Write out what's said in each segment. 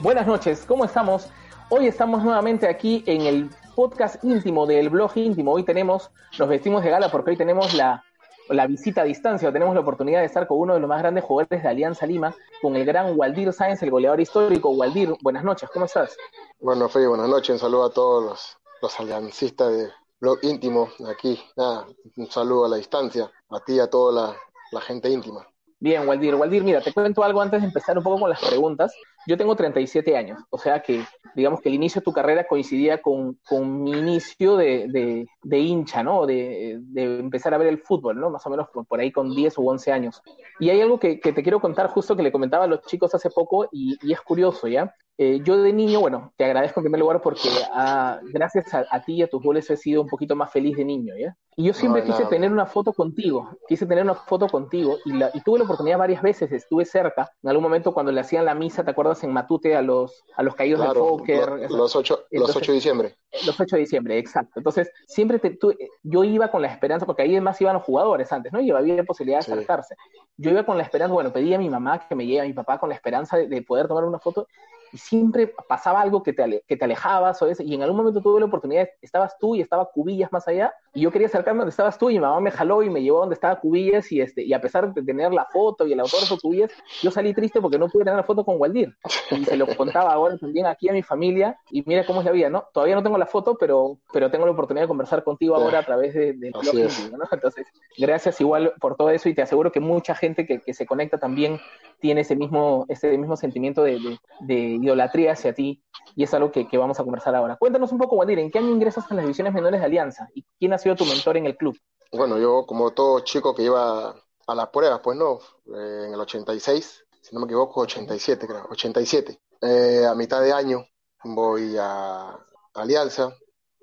Buenas noches, ¿cómo estamos? Hoy estamos nuevamente aquí en el podcast íntimo del blog íntimo. Hoy tenemos, nos vestimos de gala porque hoy tenemos la, la visita a distancia, tenemos la oportunidad de estar con uno de los más grandes jugadores de Alianza Lima, con el gran Waldir Sáenz, el goleador histórico. Waldir, buenas noches, ¿cómo estás? Bueno, Freddy, buenas noches. Un saludo a todos los, los aliancistas de Blog Íntimo aquí. Nada, un saludo a la distancia, a ti y a toda la, la gente íntima. Bien, Waldir. Waldir, mira, te cuento algo antes de empezar un poco con las preguntas. Yo tengo 37 años, o sea que digamos que el inicio de tu carrera coincidía con, con mi inicio de, de, de hincha, ¿no? De, de, empezar a ver el fútbol, ¿no? Más o menos por, por ahí con 10 u 11 años. Y hay algo que, que, te quiero contar justo que le comentaba a los chicos hace poco y, y es curioso, ¿ya? Eh, yo de niño, bueno, te agradezco en primer lugar porque ah, gracias a, a, ti y a tus goles he sido un poquito más feliz de niño, ¿ya? Y yo siempre no, quise nada. tener una foto contigo, quise tener una foto contigo y, la, y, tuve la oportunidad varias veces, estuve cerca, en algún momento cuando le hacían la misa, ¿te acuerdas? En Matute a los, a los caídos claro, del póker. Lo, los, 8, los 8 de diciembre. Los 8 de diciembre, exacto. Entonces, siempre te, tú, yo iba con la esperanza, porque ahí además iban los jugadores antes, ¿no? Y había posibilidad de sí. acercarse. Yo iba con la esperanza, bueno, pedí a mi mamá que me lleve a mi papá con la esperanza de, de poder tomar una foto y siempre pasaba algo que te, ale, que te alejabas ese, y en algún momento tuve la oportunidad, estabas tú y estaba Cubillas más allá, y yo quería acercarme donde estabas tú y mi mamá me jaló y me llevó donde estaba Cubillas y, este, y a pesar de tener la foto y el autógrafo de Cubillas, yo salí triste porque no pude tener la foto con Waldir. Y se lo contaba ahora también aquí a mi familia y mira cómo es la vida, ¿no? Todavía no tengo la foto, pero, pero tengo la oportunidad de conversar contigo ahora a través de, de blog ¿no? Entonces, gracias igual por todo eso y te aseguro que mucha gente que, que se conecta también tiene ese mismo, ese mismo sentimiento de, de, de idolatría hacia ti y es algo que, que, vamos a conversar ahora. Cuéntanos un poco, Wandir, ¿en qué año ingresas en las divisiones menores de Alianza? ¿Y quién ha sido tu mentor en el club? Bueno, yo como todo chico que iba a las pruebas, pues no, eh, en el 86, si no me equivoco, 87 creo, 87. Eh, a mitad de año voy a Alianza,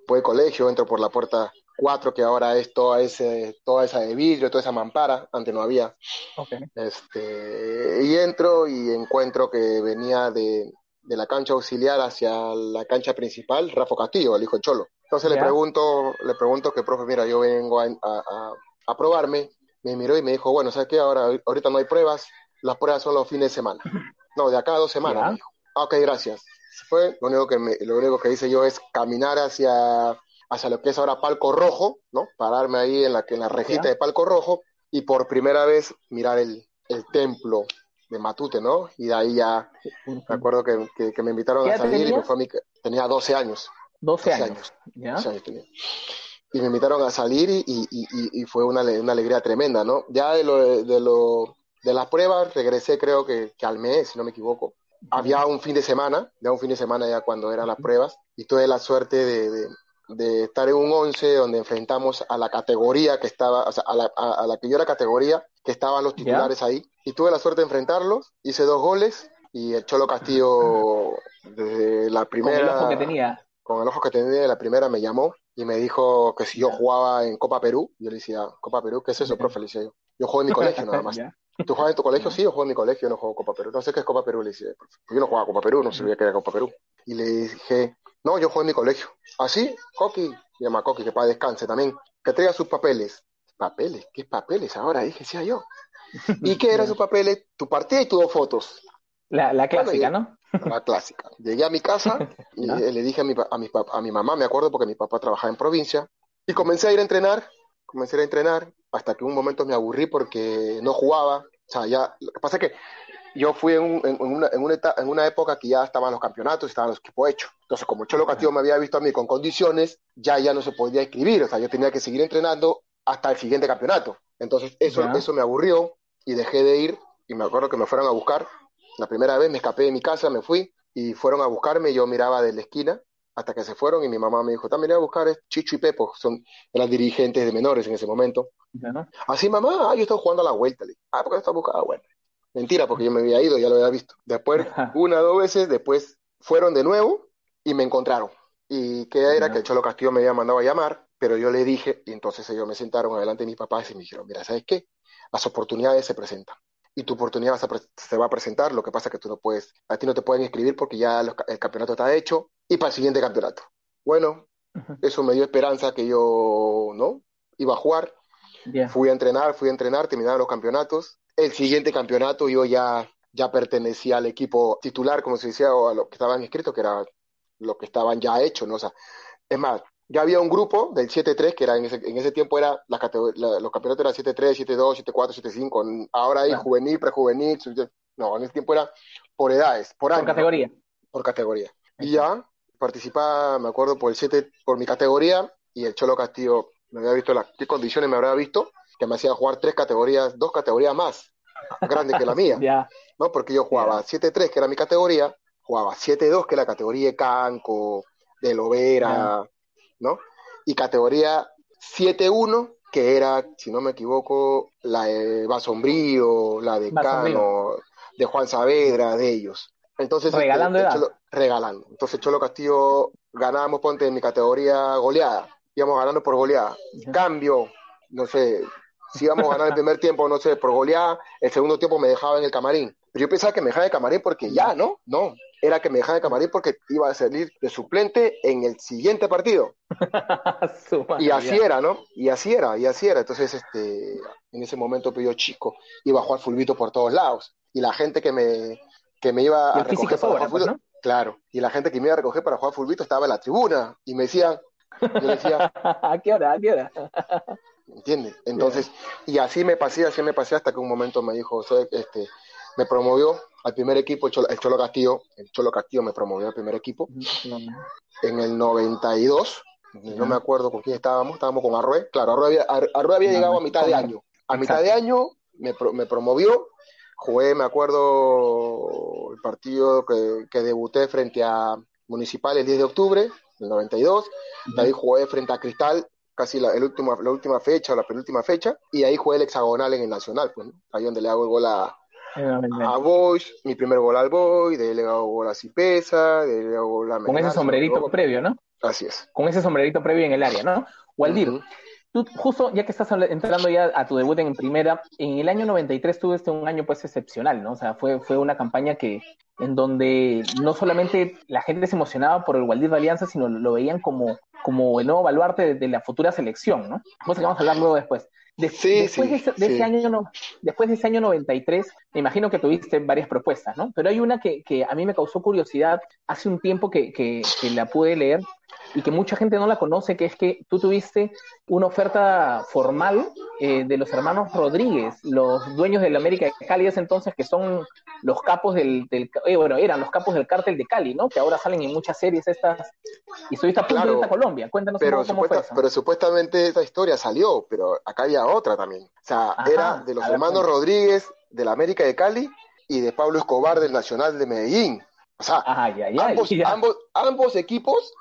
voy al colegio, entro por la puerta 4, que ahora es toda, ese, toda esa de vidrio, toda esa mampara, antes no había. Okay. Este, y entro y encuentro que venía de, de la cancha auxiliar hacia la cancha principal, Rafa Castillo, el hijo de Cholo. Entonces le pregunto, le pregunto que, profe, mira, yo vengo a, a, a, probarme, me miró y me dijo, bueno, ¿sabes qué? Ahora, ahorita no hay pruebas, las pruebas son los fines de semana. No, de acá a dos semanas. Ah, ok, gracias. Fue, lo único que me, lo único que hice yo es caminar hacia, hacia lo que es ahora Palco Rojo, ¿no? Pararme ahí en la, en la rejita de Palco Rojo y por primera vez mirar el, el templo de Matute, ¿no? Y de ahí ya, me acuerdo que, que, que me invitaron a salir y fue a mi, tenía 12 años. 12 años. 12 años, ¿Ya? 12 años tenía. Y me invitaron a salir y, y, y, y fue una, una, alegría tremenda, ¿no? Ya de lo, de lo de las pruebas regresé creo que, que al mes, si no me equivoco. Había un fin de semana, ya un fin de semana ya cuando eran las pruebas, y tuve la suerte de, de, de estar en un 11 donde enfrentamos a la categoría que estaba, o sea, a la, a, a la que yo era categoría, que estaban los titulares ahí, y tuve la suerte de enfrentarlos, hice dos goles, y el Cholo Castillo desde la primera... Con el ojo que tenía. Con el ojo que tenía de la primera me llamó, y me dijo que si yo jugaba en Copa Perú, yo le decía, Copa Perú, ¿qué es eso, profe? Le decía yo, yo juego en mi colegio nada más. ¿Tú juegas en tu colegio? Sí, yo juego en mi colegio, no juego Copa Perú. No sé qué es Copa Perú, le dije. Yo no jugaba Copa Perú, no sabía qué era Copa Perú. Y le dije, no, yo juego en mi colegio. ¿Así? ¿Ah, Coqui, llama Coqui, que para descanse también. Que traiga sus papeles. ¿Papeles? ¿Qué papeles ahora? Dije, decía yo. ¿Y qué eran sus papeles? Tu partida y tus dos fotos. La, la clásica, bueno, ¿no? La clásica. Llegué a mi casa y ¿No? le dije a mi, a, mi, a mi mamá, me acuerdo, porque mi papá trabajaba en provincia, y comencé a ir a entrenar, comencé a entrenar, hasta que un momento me aburrí porque no jugaba, o sea, ya, lo que pasa es que yo fui en, un, en, una, en, una, en, una, época que ya estaban los campeonatos, estaban los equipos hechos. Entonces, como Cholo Castillo me había visto a mí con condiciones, ya ya no se podía escribir, o sea, yo tenía que seguir entrenando hasta el siguiente campeonato. Entonces, eso, eso me aburrió y dejé de ir y me acuerdo que me fueron a buscar. La primera vez me escapé de mi casa, me fui y fueron a buscarme, yo miraba de la esquina hasta que se fueron y mi mamá me dijo, también voy a buscar Chicho y Pepo, son, eran dirigentes de menores en ese momento. Así, mamá, ah, yo estaba jugando a la vuelta. Le ah, porque estaba buscando a la vuelta. Mentira, porque yo me había ido, ya lo había visto. Después, una o dos veces, después fueron de nuevo y me encontraron. Y que era que el Cholo Castillo me había mandado a llamar, pero yo le dije, y entonces ellos me sentaron adelante de mis papás y me dijeron, mira, ¿sabes qué? Las oportunidades se presentan y tu oportunidad se va a presentar, lo que pasa es que tú no puedes, a ti no te pueden inscribir porque ya el campeonato está hecho y para el siguiente campeonato. Bueno, eso me dio esperanza que yo, ¿no? Iba a jugar. Fui a entrenar, fui a entrenar, terminaron los campeonatos. El siguiente campeonato yo ya, ya pertenecía al equipo titular, como se decía, o a los que estaban inscritos, que era lo que estaban ya hechos, ¿no? O sea, es más, ya había un grupo del 7-3, que era en ese, en ese tiempo era la, los campeonatos eran 7-3, 7-2, 7-4, 7-5. Ahora hay juvenil, prejuvenil. No, en ese tiempo era por edades, por años. Por categoría. Por categoría. Y ya participaba, me acuerdo, por el 7, por mi categoría, y el Cholo Castillo me había visto las qué condiciones me habría visto, que me hacía jugar tres categorías, dos categorías más grandes que la mía. ¿No? Porque yo jugaba 7-3, que era mi categoría, jugaba 7-2, que era la categoría de Canco, de Lovera. ¿no? Y categoría 7-1, que era, si no me equivoco, la de Basombrío, la de Cano, de Juan Saavedra, de ellos. Entonces, este, regalando regalando. Entonces Cholo Castillo ganábamos, ponte en mi categoría goleada, íbamos ganando por goleada. Cambio, no sé, si íbamos a ganar el primer tiempo, no sé, por goleada, el segundo tiempo me dejaba en el camarín. Pero yo pensaba que me dejaba en el camarín porque ya, ¿no? No, era que me dejaba de camarín porque iba a salir de suplente en el siguiente partido. y así era, ¿no? Y así era, y así era. Entonces, este, en ese momento pues, yo chico iba a jugar fulbito por todos lados. Y la gente que me, que me iba a recoger para jugar pues, claro, y la gente que me iba a recoger para jugar fulbito estaba en la tribuna y me decían, yo decía, ¿a qué hora? ¿A qué hora? ¿Entiendes? Entonces, y así me pasé, así me pasé hasta que un momento me dijo, este, me promovió al primer equipo, el Cholo, Castillo, el Cholo Castillo me promovió al primer equipo. En el 92, no me acuerdo con quién estábamos, estábamos con Arrué. Claro, Arrué había, había llegado a mitad de año. A mitad de año me, me promovió, jugué, me acuerdo, el partido que, que, debuté frente a Municipal el 10 de octubre del 92. De ahí jugué frente a Cristal casi la, el último, la última fecha o la penúltima fecha. Y ahí jugué el hexagonal en el Nacional, pues, ahí donde le hago el gol a, a Boys, mi primer gol al Boy, de él le hago gol a Cipesa, de él le hago gol a Con ese sombrerito previo, ¿no? Así es. Con ese sombrerito previo en el área, ¿no? Waldir, tú justo ya que estás entrando ya a tu debut en primera, en el año 93 tuviste un año pues excepcional, ¿no? O sea, fue, fue una campaña que en donde no solamente la gente se emocionaba por el Waldir de Alianza, sino lo, veían como, como el nuevo baluarte de, la futura selección, ¿no? Cosa que vamos a hablar luego después después de, ese, año no, después de ese año 93, me imagino que tuviste varias propuestas, ¿no? Pero hay una que, que a mí me causó curiosidad hace un tiempo que, que, que la pude leer y que mucha gente no la conoce, que es que tú tuviste una oferta formal eh, de los hermanos Rodríguez, los dueños del América de Cali ese entonces, que son los capos del, del eh, bueno, eran los capos del cártel de Cali, ¿no? Que ahora salen en muchas series estas, y estuviste a punto de Colombia, cuéntanos pero cómo, fue Pero supuestamente esta historia salió, pero acá había otra también, o sea, era de los hermanos Rodríguez del América de Cali y de Pablo Escobar del Nacional de Medellín. O sea, ambos, ambos, ambos equipos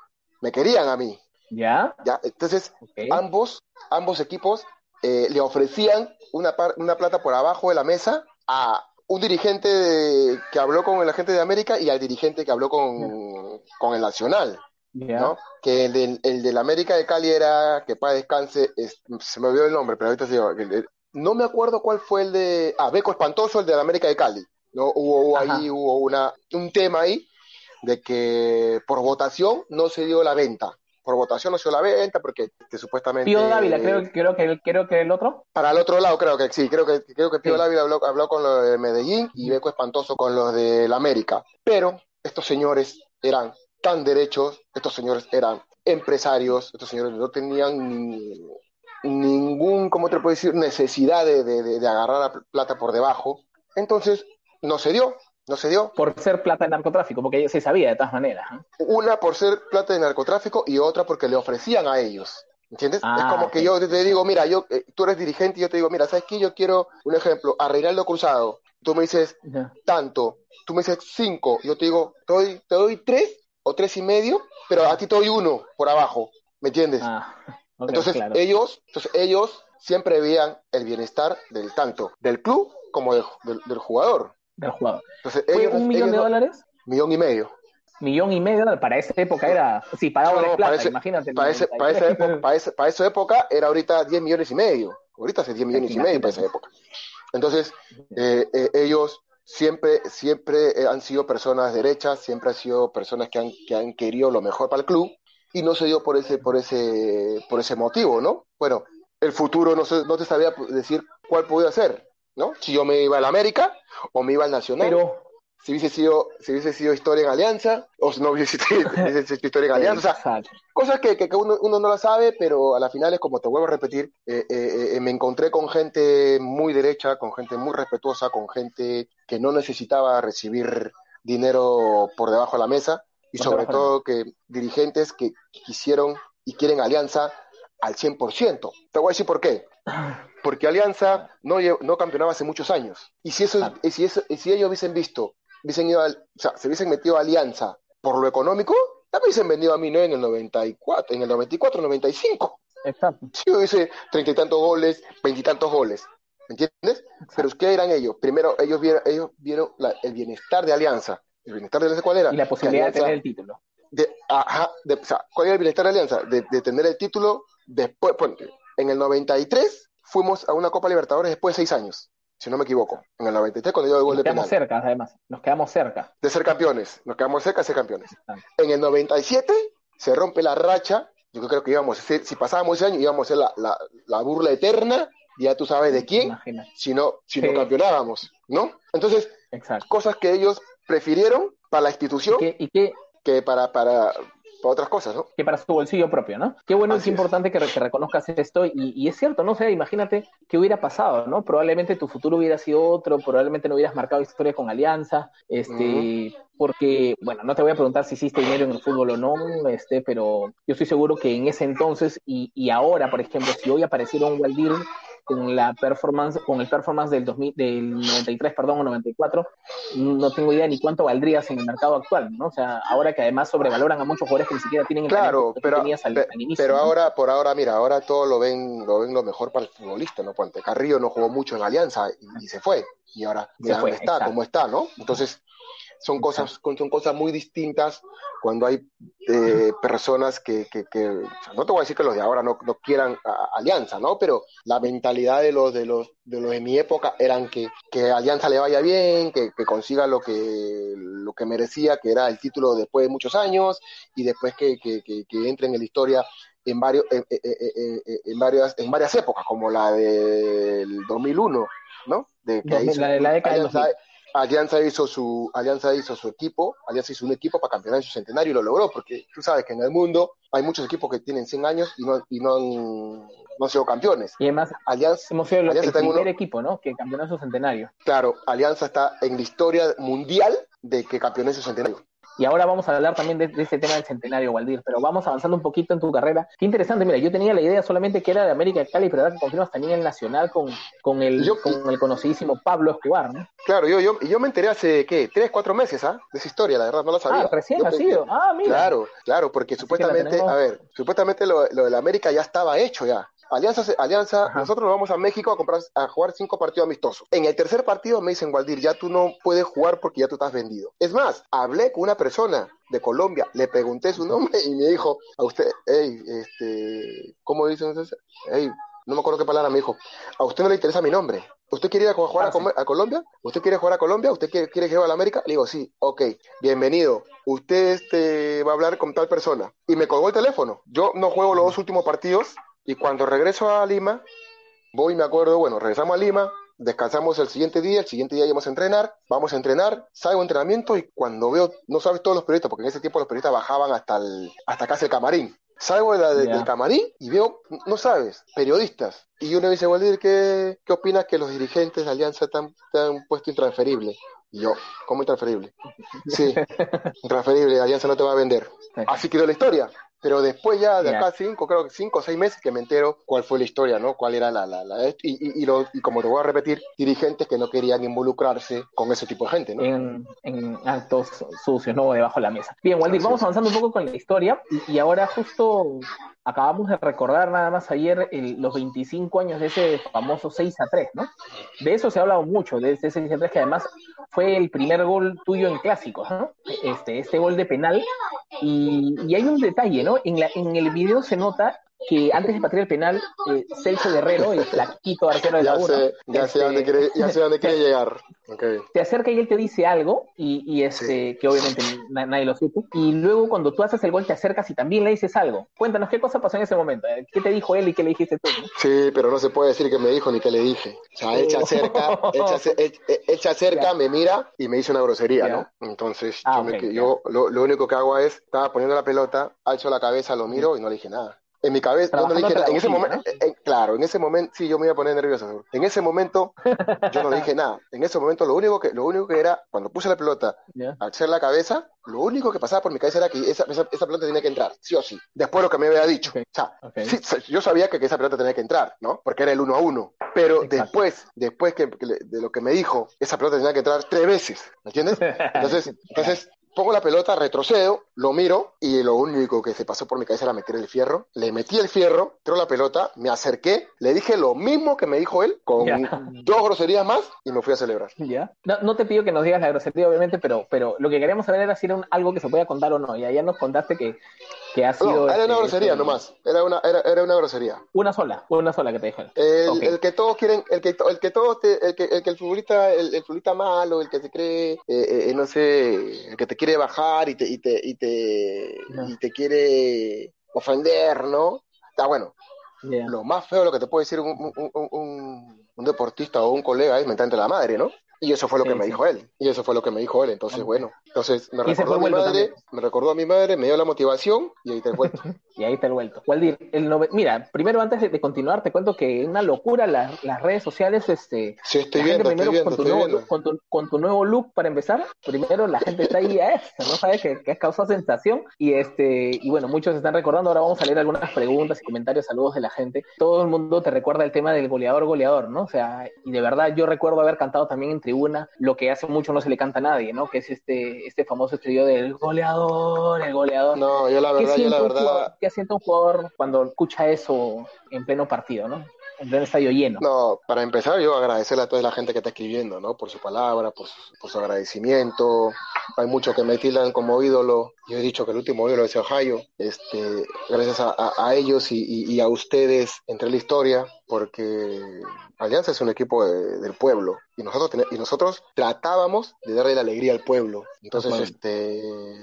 me querían a mí. ¿Ya? ¿Ya? Entonces, ambos, ambos equipos eh, le ofrecían una, una plata por abajo de la mesa a un dirigente que habló con el agente de América y al dirigente que habló con, con el Nacional. ¿no? Que el del, el del América de Cali era, que para descanse, se me olvidó el nombre, pero ahorita sí, no me acuerdo cuál fue el de, ah, Beco Espantoso, el de la América de Cali, ¿no? Hubo, ahí, hubo una, un tema ahí de que por votación no se dio la venta. Por votación no se dio la venta porque supuestamente... Pío Dávila, creo, creo, que, creo que el otro. Para el otro lado, creo que sí, creo que, creo que Pío Dávila habló, habló con los de Medellín y Beco Espantoso con los de la América. Pero estos señores eran tan derechos, estos señores eran empresarios, estos señores no tenían ningún, ¿cómo te puedo decir?, necesidad de, de agarrar la plata por debajo. Entonces, no se dio, no se dio. Por ser plata de narcotráfico, porque se sabía de todas maneras. Una por ser plata de narcotráfico y otra porque le ofrecían a ellos. ¿Entiendes? es ah, como que yo te digo, mira, yo, eh, tú eres dirigente y yo te digo, mira, ¿sabes qué? Yo quiero, un ejemplo, a Reinaldo Cruzado. Tú me dices, tanto. Tú me dices cinco. Yo te digo, te doy, te doy tres o tres y medio, pero a ti te doy uno por abajo, ¿me entiendes? Ah, entonces claro. ellos, entonces ellos siempre veían el bienestar del tanto del club como del jugador. Del jugador. Entonces ¿Fue ellos, un millón de no- dólares? millón y medio. Millón y medio, para esa época era, sí, pagaba No, de plata, parece- imagínate. Para, ese, para, esa época, para, ese- para esa época era ahorita 10 millones y medio. Ahorita hace 10 millones y medio para esa época. Entonces, eh, eh, ellos siempre, siempre eh, han sido personas derechas, siempre han sido personas que han, que han querido lo mejor para el club y no se dio por ese, por ese, por ese motivo, ¿no? Bueno, el futuro no, sé, no te sabía decir cuál podía ser, ¿no? Si yo me iba al América o me iba al Nacional Pero, si hubiese sido, si hubiese sido historia en Alianza, o si no hubiese sido, hubiese sido historia en Alianza, o sea, exacto. cosas que, que- uno, uno no la sabe, pero a la final es como te vuelvo a repetir, eh, eh, eh, me encontré con gente muy derecha, con gente muy respetuosa, con gente que no necesitaba recibir dinero por debajo de la mesa, y sobre todo que dirigentes que quisieron y quieren Alianza al 100%. Te voy a decir por qué. Porque Alianza no, no campeonaba hace muchos años. Y si, eso, Claro. y si, eso, y si ellos hubiesen visto, hubiesen ido al- o sea, se hubiesen metido a Alianza por lo económico, ya me hubiesen vendido a mí, ¿no? En el 94, en el 94, 95. Exacto. Si yo hubiese treinta y tantos goles, veintitantos goles. ¿Me entiendes? Pero ¿qué eran ellos? Primero, ellos vieron, ellos vieron la- el bienestar de Alianza. ¿El bienestar de Alianza cuál era? Y la posibilidad de tener el título. de, ajá, de- o sea, ¿cuál era el bienestar de Alianza? De, de tener el título después, ponte, en el 93 fuimos a una Copa Libertadores después de seis años, si no me equivoco, en el 93 cuando dio el gol Nos de quedamos penal, cerca, además. Nos quedamos cerca. de ser campeones, nos quedamos cerca de ser campeones. Ah. En el 97 se rompe la racha, yo creo que íbamos a ser, si pasábamos ese año íbamos a ser la, la, la burla eterna, ya tú sabes de quién, Imagina. si no, si no campeonábamos, ¿no? Entonces, Exacto. cosas que ellos prefirieron para la ¿Y institución qué, y qué, que para, para, para otras cosas, ¿no? que para su bolsillo propio, ¿no? Qué bueno Así es. importante que, re- que reconozcas esto, y, y es cierto, ¿no? O sea, imagínate qué hubiera pasado, ¿no? Probablemente tu futuro hubiera sido otro, probablemente no hubieras marcado historia con Alianza, este, porque, bueno, no te voy a preguntar si hiciste dinero en el fútbol o no, este, pero yo estoy seguro que en ese entonces y, y ahora, por ejemplo, si hoy apareciera un Waldir con la performance, con el performance del 2000, del 93, perdón, o 94, no tengo idea ni cuánto valdrías en el mercado actual, ¿no? O sea, ahora que además sobrevaloran a muchos jugadores que ni siquiera tienen el Claro, que pero, tenías al, inicio, pero ¿no? ahora, por ahora, mira, ahora todo lo ven, lo ven lo mejor para el futbolista, ¿no? Ponte, Carrillo no jugó mucho en Alianza y, y se fue. Y ahora, Se mira fue, dónde está, exacto. cómo está, ¿no? Entonces, son cosas, son cosas muy distintas cuando hay eh, personas que, que, que- o sea, no te voy a decir que los de ahora no, no quieran a- Alianza, ¿no? Pero la mentalidad de los de los de los de mi época eran que, que a Alianza le vaya bien, que, que consiga lo que lo que merecía, que era el título después de muchos años, y después que, que, que, que entre en la historia en varios en, en- en- varias en varias épocas como la del 2001 no de que ahí 2000, la de la década del Alianza, 2000. Alianza hizo su Alianza hizo su equipo Alianza hizo un equipo para campeonar en su centenario y lo logró porque tú sabes que en el mundo hay muchos equipos que tienen 100 años y no y no han, no han sido campeones Y además, Alianza hemos sido el, Alianza el está en primer uno- equipo, ¿no? Que campeonó en su centenario. claro Alianza está en la historia mundial de que campeonó en su centenario Y ahora vamos a hablar también de, de ese tema del centenario, Waldir, pero vamos avanzando un poquito en tu carrera. Qué interesante, mira, yo tenía la idea solamente que era de América de Cali, pero ahora que confirmas también el Nacional con, con, el, Yo- con el conocidísimo Pablo Escobar, ¿no? claro yo yo y yo me enteré hace qué tres cuatro meses ¿ah? de esa historia la verdad no la sabía Ah, recién ha sido. Ah, mira. Claro, claro, porque Así la supuestamente, a ver, supuestamente lo, lo del América ya estaba hecho ya. Alianza, Alianza, Ajá. nosotros nos vamos a México a comprar, a jugar cinco partidos amistosos. En el tercer partido me dicen, Waldir, ya tú no puedes jugar porque ya tú estás vendido. Es más, hablé con una persona de Colombia, le pregunté su nombre y me dijo, a usted, hey, este, ¿cómo dicen ustedes? Hey, no me acuerdo qué palabra me dijo. A usted no le interesa mi nombre. ¿Usted quiere ir a jugar a, Ah, sí. A Colombia? ¿Usted quiere jugar a Colombia? ¿Usted quiere, quiere jugar a la América? Le digo, sí, ok, bienvenido. Usted este, va a hablar con tal persona. Y me colgó el teléfono. Yo no juego los dos últimos partidos y cuando regreso a Lima, voy y me acuerdo, bueno, regresamos a Lima, descansamos el siguiente día, el siguiente día íbamos a entrenar, vamos a entrenar, salgo a entrenamiento y cuando veo, no sabes todos los periodistas, porque en ese tiempo los periodistas bajaban hasta, el, hasta casi el camarín. Salgo de la- de- del camarín y veo, no sabes, periodistas. Y uno me dice, Waldir, ¿qué, ¿qué opinas que los dirigentes de Alianza han puesto intransferible? Y yo, ¿cómo intransferible? Sí, intransferible, Alianza no te va a vender. Así quedó la historia. Pero después ya de acá cinco, creo que cinco o seis meses que me entero cuál fue la historia, ¿no? Cuál era la... la, la y, y, y, lo, y, como te voy a repetir, dirigentes que no querían involucrarse con ese tipo de gente, ¿no? En, en actos sucios, ¿no? Debajo de la mesa. Bien, Waldir, vamos avanzando un poco con la historia y ahora justo acabamos de recordar nada más ayer el, los 25 años de ese famoso 6 a 3, ¿no? De eso se ha hablado mucho, de ese 6 a 3 que además fue el primer gol tuyo en clásicos, ¿no? Este, este gol de penal. Y, y hay un detalle, ¿no? En, la, en el video se nota que antes de patear el penal, eh, Celso Guerrero, el flaquito arquero de la U, sé, ya, este, sé dónde quiere, ya sé dónde quiere llegar. Okay. Te acerca y él te dice algo, y, y este, sí. que obviamente nadie lo supo, y luego cuando tú haces el gol te acercas y también le dices algo. Cuéntanos qué cosa pasó en ese momento, qué te dijo él y qué le dijiste tú. ¿no? Sí, pero no se puede decir que me dijo ni qué le dije. O sea, él se acerca, él se, me mira y me dice una grosería, ¿no? Entonces, Ah, yo, me- yo lo, lo único que hago es, estaba poniendo la pelota, alzo la cabeza, lo miro y no le dije nada. En mi cabeza, yo no dije nada. En ese momento, en- claro, en ese momento, sí, yo me iba a poner nervioso. seguro. En ese momento, yo no dije nada. En ese momento, lo único que, lo único que era, cuando puse la pelota, ¿Ya? alzar la cabeza, lo único que pasaba por mi cabeza era que esa, esa, esa pelota tenía que entrar, sí o sí. Después lo que me había dicho. O sea, sí, yo sabía que, que esa pelota tenía que entrar, ¿no? Porque era el uno a uno. Pero Exacto. después, después que, de lo que me dijo, esa pelota tenía que entrar tres veces, ¿me entiendes? Entonces, entonces pongo la pelota, retrocedo, lo miro y lo único que se pasó por mi cabeza era meter el fierro. Le metí el fierro, tiró la pelota, me acerqué, le dije lo mismo que me dijo él, con dos groserías más y me fui a celebrar. ¿Ya? No, no te pido que nos digas la grosería, obviamente, pero, pero lo que queríamos saber era si era un- algo que se podía contar o no. Y allá nos contaste que, que ha sido. No, era una este, grosería este, nomás, era una, era, era una grosería. Una sola, una sola que te él. El, el que todos quieren, el que, el que todos te- el que, el que el futbolista, el, el futbolista malo, el que se cree, eh, eh, no sé, el que te quiere bajar y te, y te, y te, y te quiere ofender, ¿no? Está bueno. Lo más feo, lo que te puede decir un, un, un, un- un deportista o un colega es mentante la madre, ¿no? Y eso fue lo Sí, que me sí. dijo él. Y eso fue lo que me dijo él. Entonces, bueno. Entonces, me recordó a mi vuelto madre, también. me recordó a mi madre, me dio la motivación y ahí te cuento. Y ahí te el vuelto. Waldir, el nove- mira, primero antes de, continuar, te cuento que una locura las, las redes sociales, este, Sí, estoy la gente viendo, estoy primero viendo, con, tu estoy nuevo viendo. look, con, tu, con tu nuevo look para empezar, primero la gente está ahí a eso, no sabe que, que has causado sensación y este y bueno, muchos están recordando, ahora vamos a leer algunas preguntas y comentarios, saludos de la gente. Todo el mundo te recuerda el tema del goleador goleador, ¿no? O sea, y de verdad yo recuerdo haber cantado también en tribuna lo que hace mucho no se le canta a nadie, ¿no? Que es este este famoso estribillo del goleador, el goleador. No, yo la ¿Qué verdad, yo la verdad, jugador, ¿Qué siente un jugador cuando escucha eso en pleno partido, ¿no? Estadio lleno. No, para empezar yo agradecerle a toda la gente que está escribiendo, ¿no? Por su palabra, por su, por su agradecimiento. Hay muchos que me tildan como ídolo. Yo he dicho que el último ídolo es Ohio. Este, gracias a, a- a ellos y, y- y a ustedes entre la historia, porque Alianza es un equipo de- del pueblo y nosotros y nosotros tratábamos de darle la alegría al pueblo. Entonces, este,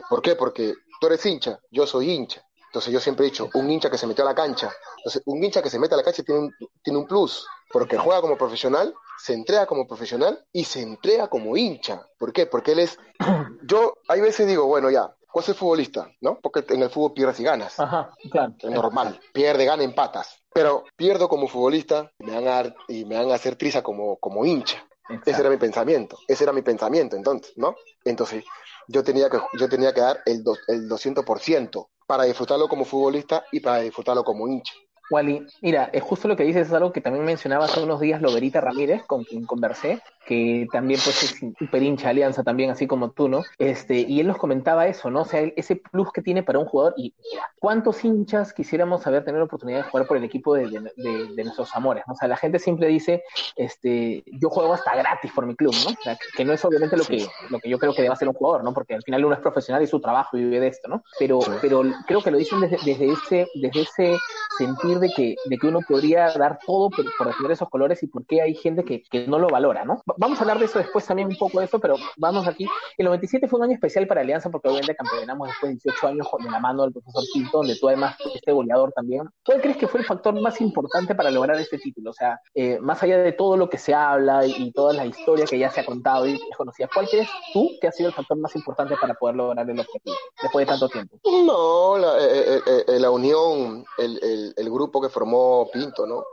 ¿por qué? Porque tú eres hincha, yo soy hincha. Entonces yo siempre he dicho, un hincha que se metió a la cancha. Entonces, un hincha que se mete a la cancha tiene un, tiene un plus, porque juega como profesional, se entrega como profesional y se entrega como hincha. ¿Por qué? Porque él es... Yo hay veces digo, bueno, ya, ¿cuál es el futbolista? ¿No? Porque en el fútbol pierdes y ganas. Ajá, claro. Es normal. Pierde, gana, empatas. Pero pierdo como futbolista y me van a, dar- y me van a hacer triza como, como hincha. Exacto. Ese era mi pensamiento, ese era mi pensamiento entonces, ¿no? Entonces, yo tenía que, yo tenía que dar el, do- el 200% para disfrutarlo como futbolista y para disfrutarlo como hincha. Wally, mira, es justo lo que dices, es algo que también mencionaba hace unos días Loberita Ramírez, con quien conversé, que también pues es súper hincha Alianza también, así como tú, ¿no? Este, y él nos comentaba eso, ¿no? O sea, él- ese plus que tiene para un jugador, y mira, ¿cuántos hinchas quisiéramos haber tenido la oportunidad de jugar por el equipo de, de- de- de nuestros amores? ¿no? O sea, la gente siempre dice, este, yo juego hasta gratis por mi club, ¿no? O sea, que, no es obviamente lo que, lo que yo creo que debe hacer un jugador, ¿no? Porque al final uno es profesional y su trabajo y vive de esto, ¿no? Pero, pero creo que lo dicen desde, desde ese, desde ese sentir de que, de que uno podría dar todo por, por defender esos colores y por qué hay gente que, que no lo valora, ¿no? Va- Vamos a hablar de eso después también un poco de eso, pero vamos aquí. El 97 fue un año especial para Alianza porque obviamente campeonamos después de 18 años de la mano del profesor Pinto, donde tú además fuiste goleador también. ¿Cuál crees que fue el factor más importante para lograr este título? O sea, eh, más allá de todo lo que se habla y, y toda la historia que ya se ha contado y es conocida, ¿cuál crees tú que ha sido el factor más importante para poder lograr el objetivo después de tanto tiempo? No, la, eh, eh, la unión, el, el grupo que formó Pinto, ¿no?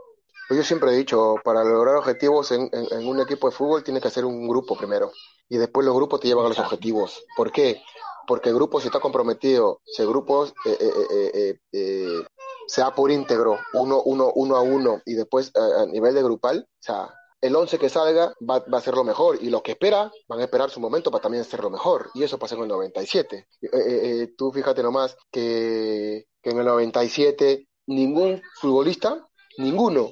Pues yo siempre he dicho, para lograr objetivos en, en- en un equipo de fútbol tiene que ser un grupo primero. y después los grupos te llevan a los objetivos. ¿Por qué? Porque el grupo si está comprometido, si el grupo eh, eh, eh, se da por íntegro, uno, uno, uno a uno, y después a nivel de grupal, o sea, el 11 que salga va, va, a ser lo mejor y los que espera van a esperar su momento para también ser lo mejor. Y eso pasó en el 97. Eh, eh, tú fíjate nomás que, que en el 97 ningún futbolista, ninguno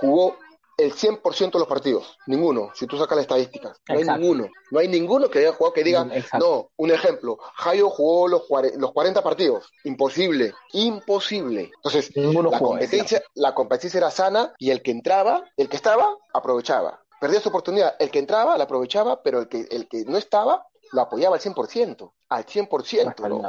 jugó el 100% de los partidos, ninguno, si tú sacas las estadísticas, no hay ninguno, no hay ninguno que haya jugado que diga, no, un ejemplo, Jayo jugó los, los 40 partidos, imposible, imposible. Entonces, la, competencia, la competencia era sana y el que entraba, el que estaba, aprovechaba. Perdía su oportunidad, el que entraba la aprovechaba, pero el que, el que no estaba lo apoyaba al 100%, al 100%. ¿no?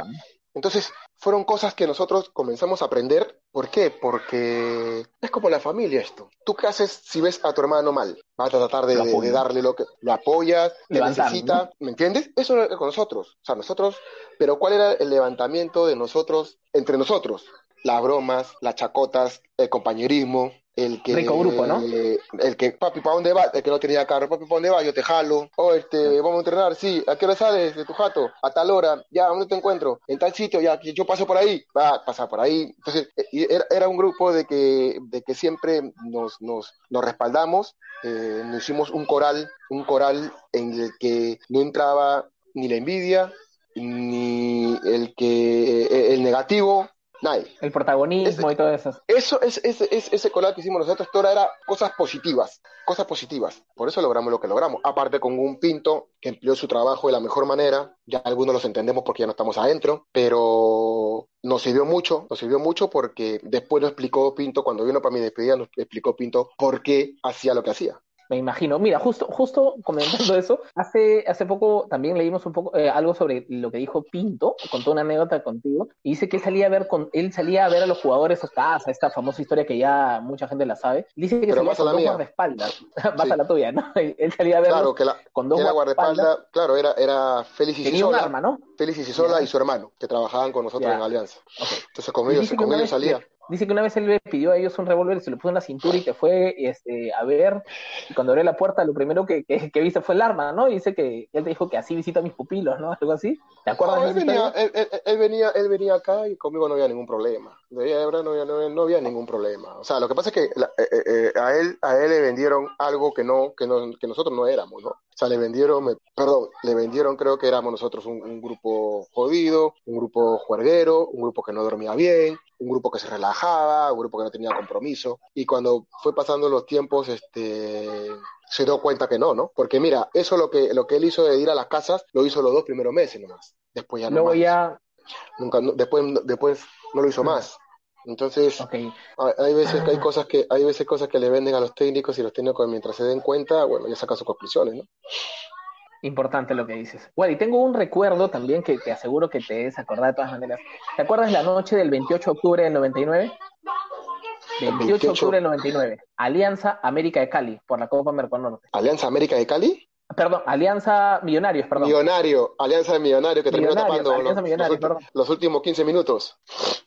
Entonces, fueron cosas que nosotros comenzamos a aprender. ¿Por qué? Porque es como la familia esto. ¿Tú qué haces si ves a tu hermano mal? Vas a tratar de, de darle lo que... Lo apoyas, le necesita, ¿me entiendes? Eso es con nosotros. O sea, nosotros... Pero ¿cuál era el levantamiento de nosotros, entre nosotros? Las bromas, las chacotas, el compañerismo, el que Rico grupo, ¿no? el que papi para dónde va el que no tenía carro papi para dónde va yo te jalo. O este vamos a entrenar sí. A qué hora sales de tu jato a tal hora. Ya dónde te encuentro en tal sitio ya yo paso por ahí. Va pasar por ahí. Entonces era, era, un grupo de que de que siempre nos nos, nos respaldamos. Eh, nos hicimos un coral un coral en el que no entraba ni la envidia ni el que el negativo Nadie. El protagonismo y todo eso. Eso, es, es, es, ese colar que hicimos nosotros, todo era cosas positivas, cosas positivas. Por eso logramos lo que logramos. Aparte con un Pinto que empleó su trabajo de la mejor manera, ya algunos los entendemos porque ya no estamos adentro, pero nos sirvió mucho, nos sirvió mucho porque después nos explicó Pinto, cuando vino para mi despedida, nos explicó Pinto por qué hacía lo que hacía me imagino. Mira, justo, justo comentando eso, hace, hace poco también leímos un poco eh, algo sobre lo que dijo Pinto, contó una anécdota contigo, y dice que él salía a ver con, él salía a ver a los jugadores a casa, esta famosa historia que ya mucha gente la sabe. Dice que Pero salía vas a la mía. dos guardaespaldas. vas sí. a la tuya, ¿no? Él salía a ver claro, que la, con dos que la guardaespaldas. Claro, era, era Félix y Tenía un arma, ¿no? Félix y Cisola y su hermano, que trabajaban con nosotros Ya. en Alianza. Entonces con ellos, con ellos salía. Dice que una vez él le pidió a ellos un revólver y se lo puso en la cintura y te fue este, a ver. Y cuando abrió la puerta, lo primero que, que, que viste fue el arma, ¿no? Y dice que él te dijo que así visita a mis pupilos, ¿no? Algo así. ¿Te acuerdas No, de él, esa venía, él, él- él venía, él venía acá y conmigo no había ningún problema. De verdad no había, no, había- no había ningún problema. O sea, lo que pasa es que la- eh, eh, eh, a él a él le vendieron algo que no que no que nosotros no éramos, ¿no? O sea, le vendieron, me- perdón, le vendieron creo que éramos nosotros un, un grupo jodido, un grupo juerguero, un grupo que no dormía bien, un grupo que se relajaba, un grupo que no tenía compromiso. Y cuando fue pasando los tiempos, este se dio cuenta que no, ¿no? Porque mira, eso lo que lo que él hizo de ir a las casas, lo hizo los dos primeros meses nomás. Después ya no Luego más. ya. Nunca, no- después, después no lo hizo más. Entonces, hay, veces que hay cosas que, hay veces cosas que le venden a los técnicos y los técnicos mientras se den cuenta, bueno, ya sacan sus conclusiones, ¿no? Importante lo que dices. Bueno, y tengo un recuerdo también que te aseguro que te debes acordar de todas maneras. ¿Te acuerdas la noche del 28 de octubre del 99? 28 de 28. octubre del 99. Alianza América de Cali por la Copa Merconorte. Alianza América de Cali, Perdón, Alianza Millonarios, perdón. Millonario, Alianza de Millonario que terminó tapando los, Alianza los ulti- perdón. los últimos 15 minutos.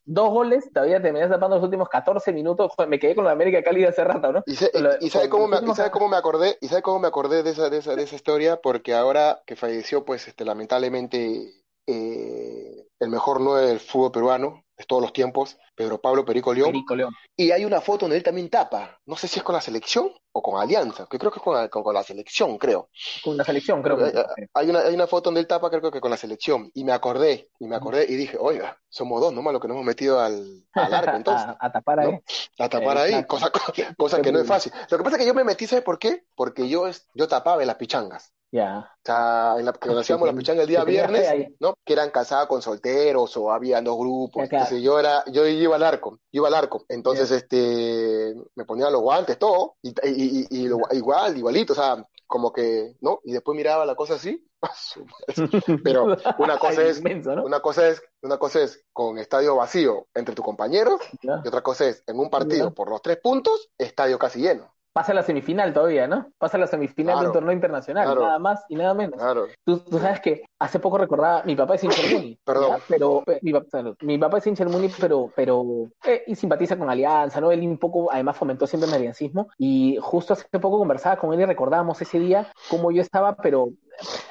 Dos goles, todavía terminé tapando los últimos 14 minutos. Joder, Me quedé con la América Cali de hace rato, ¿no? Y, se- Lo- y sabe cómo me, y sabe cómo me acordé, y sabe cómo me acordé de esa, de esa, de esa historia, porque ahora que falleció, pues, este, lamentablemente, eh, el mejor nueve del fútbol peruano de todos los tiempos, Pedro Pablo Perico León, Perico León. Y hay una foto donde él también tapa. No sé si es con la selección o con Alianza, que creo que es con, con- con la selección, creo. Con la selección, creo que. Eh, Hay una, hay una foto donde él tapa, creo que con la selección. Y me acordé, y me acordé y dije, oiga, somos dos nomás los que nos hemos metido al, al arco, entonces. a, a tapar ahí. ¿no? A tapar ahí, Exacto. cosa, cosa que no es fácil. Lo que pasa es que yo me metí, ¿sabes por qué? Porque yo, yo tapaba en las pichangas. Ya. O sea, en la, cuando hacíamos las pichangas el día Que viernes. ¿no? Que eran casadas con solteros o había dos grupos. Ya, claro. Entonces yo era, yo iba al arco, iba al arco. Entonces, este, me ponía los guantes, todo, y, y, y- y lo- igual, igualito, o sea, como que, ¿no? Y después miraba la cosa así. Pero una cosa es, inmenso, ¿no? una cosa es, una cosa es con estadio vacío entre tus compañeros, y otra cosa es en un partido por los tres puntos, estadio casi lleno. Pasa a la semifinal todavía, ¿no? Pasa a la semifinal de Claro. un torneo internacional, Claro. nada más y nada menos. Claro. Tú, tú sabes que hace poco recordaba, mi papá es hincha del Muni, Perdón. pero eh, mi, papá, salud. mi papá es hincha del Muni, pero, pero eh, y simpatiza con Alianza, ¿no? Él un poco, además fomentó siempre el aliancismo y justo hace poco conversaba con él y recordábamos ese día cómo yo estaba, pero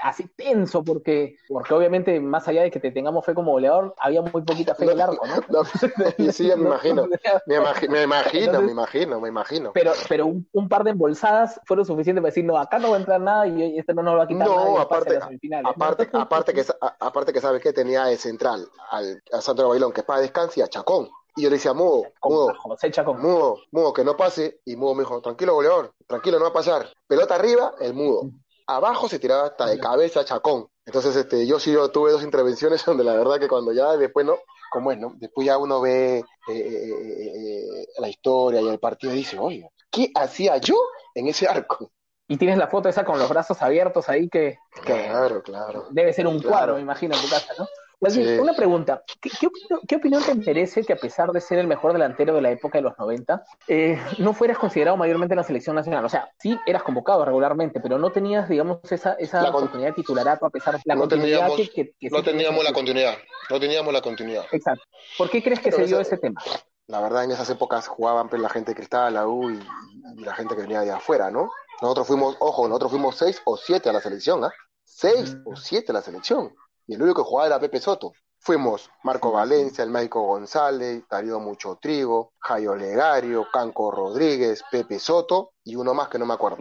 así tenso, porque, porque obviamente, más allá de que te tengamos fe como goleador, había muy poquita fe en el arco, ¿no? sí, me imagino. Me, imagino, me imagino, me imagino, me imagino. Pero, pero un, par de embolsadas fueron suficientes para decir, no, acá no va a entrar nada y este no nos va a quitar no, aparte, aparte, aparte, que, aparte que sabes que tenía de central al, a Sandro Bailón, que es para descanso y a Chacón. Y yo le decía, Mudo, Mudo, Mudo, Mudo, que no pase. Y Mudo me dijo, tranquilo, goleador, tranquilo, no va a pasar. Pelota arriba, el Mudo. Abajo se tiraba hasta de cabeza Chacón. Entonces, este, yo sí yo tuve dos intervenciones donde la verdad que cuando ya después no, como es, ¿no? Después ya uno ve eh, eh, eh, la historia y el partido y dice, oye, ¿qué hacía yo en ese arco? Y tienes la foto esa con los brazos abiertos ahí que, claro, claro. Debe ser un cuadro, me imagino, en tu casa, ¿no? una pregunta. ¿Qué, opinión, te merece que a pesar de ser el mejor delantero de la época de los 90, eh, no fueras considerado mayormente en la selección nacional? O sea, sí eras convocado regularmente, pero no tenías, digamos, esa, esa oportunidad de titularato a pesar de la no continuidad que, No teníamos la continuidad, no teníamos la continuidad. Exacto. ¿Por qué crees que se dio ese tema? La verdad, en esas épocas jugaban pues, la gente que estaba la U y, la gente que venía de afuera, ¿no? Nosotros fuimos, ojo, nosotros fuimos seis o siete a la selección, ¿ah? Seis o siete a la selección y el único que jugaba era Pepe Soto. Fuimos Marco Valencia, el México González, Darío Mucho Trigo, Jairo Legario, Canco Rodríguez, Pepe Soto y uno más que no me acuerdo.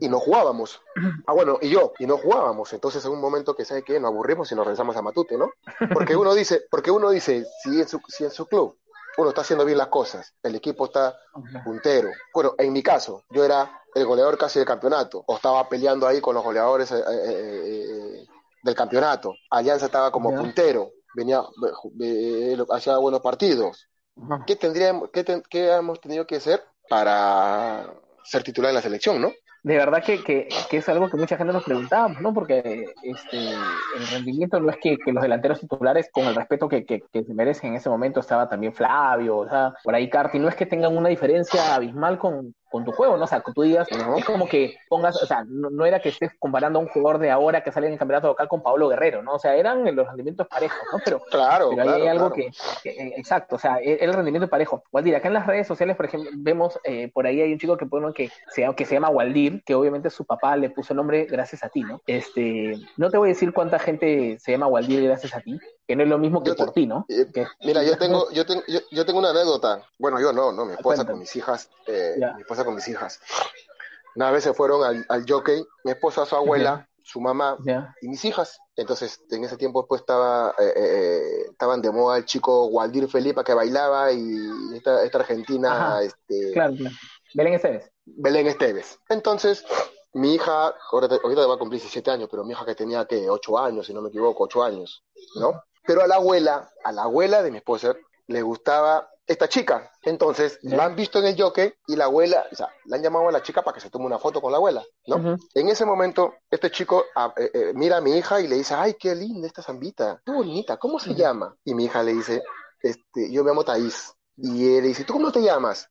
Y no jugábamos. Ah, bueno, y yo, y no jugábamos. Entonces, en un momento que sabe que nos aburrimos y nos regresamos a Matute, ¿no? Porque uno dice, porque uno dice, si en su, si en su club uno está haciendo bien las cosas, el equipo está puntero. Bueno, en mi caso, yo era el goleador casi del campeonato, o estaba peleando ahí con los goleadores eh, eh, eh, del campeonato. Alianza estaba como puntero, venía, hacía buenos partidos. ¿Qué, tendríamos, qué, qué hemos tenido que hacer para ser titular en la selección, no? De verdad que, que, que, es algo que mucha gente nos preguntábamos, ¿no? Porque este, el rendimiento no es que, que los delanteros titulares, con el respeto que, que, se merecen en ese momento, estaba también Flavio, o sea, por ahí Carti, no es que tengan una diferencia abismal con, con tu juego, ¿no? O sea, tú digas, es como que pongas, o sea, no, era que estés comparando a un jugador de ahora que sale en el campeonato local con Pablo Guerrero, ¿no? O sea, eran los rendimientos parejos, ¿no? Pero, claro, pero ahí hay algo que, eh, exacto, o sea, e, el, rendimiento parejo. Waldir, acá en las redes sociales, por ejemplo, vemos, eh, por ahí hay un chico que pone que se, que se llama Waldir, que obviamente su papá le puso el nombre gracias a ti, ¿no? Este, no te voy a decir cuánta gente se llama Waldir gracias a ti, que no es lo mismo que por ti, ¿no? Eh, mira, yo tengo, yo, tengo, yo, tengo una anécdota. Bueno, yo no, no, mi esposa con mis hijas, mi esposa con mis hijas. Una vez se fueron al, al jockey, mi esposa, su abuela, su mamá y mis hijas. Entonces, en ese tiempo pues estaba, eh, eh, estaban de moda el chico Waldir Felipe que bailaba y esta, esta argentina, este... Claro, claro. Belén Esteves. Belén Esteves. Entonces, mi hija, ahorita, ahorita va a cumplir 17 años, pero mi hija que tenía que 8 años, si no me equivoco, 8 años, ¿no? Pero a la abuela, a la abuela de mi esposa, le gustaba esta chica. Entonces, la han visto en el jockey y la abuela, o sea, la han llamado a la chica para que se tome una foto con la abuela, ¿no? En ese momento, este chico ah, eh, eh, mira a mi hija y le dice, ay, qué linda esta zambita, qué bonita, ¿cómo se llama? Y mi hija le dice, este, yo me llamo Thaís. Y él le dice, ¿tú cómo te llamas?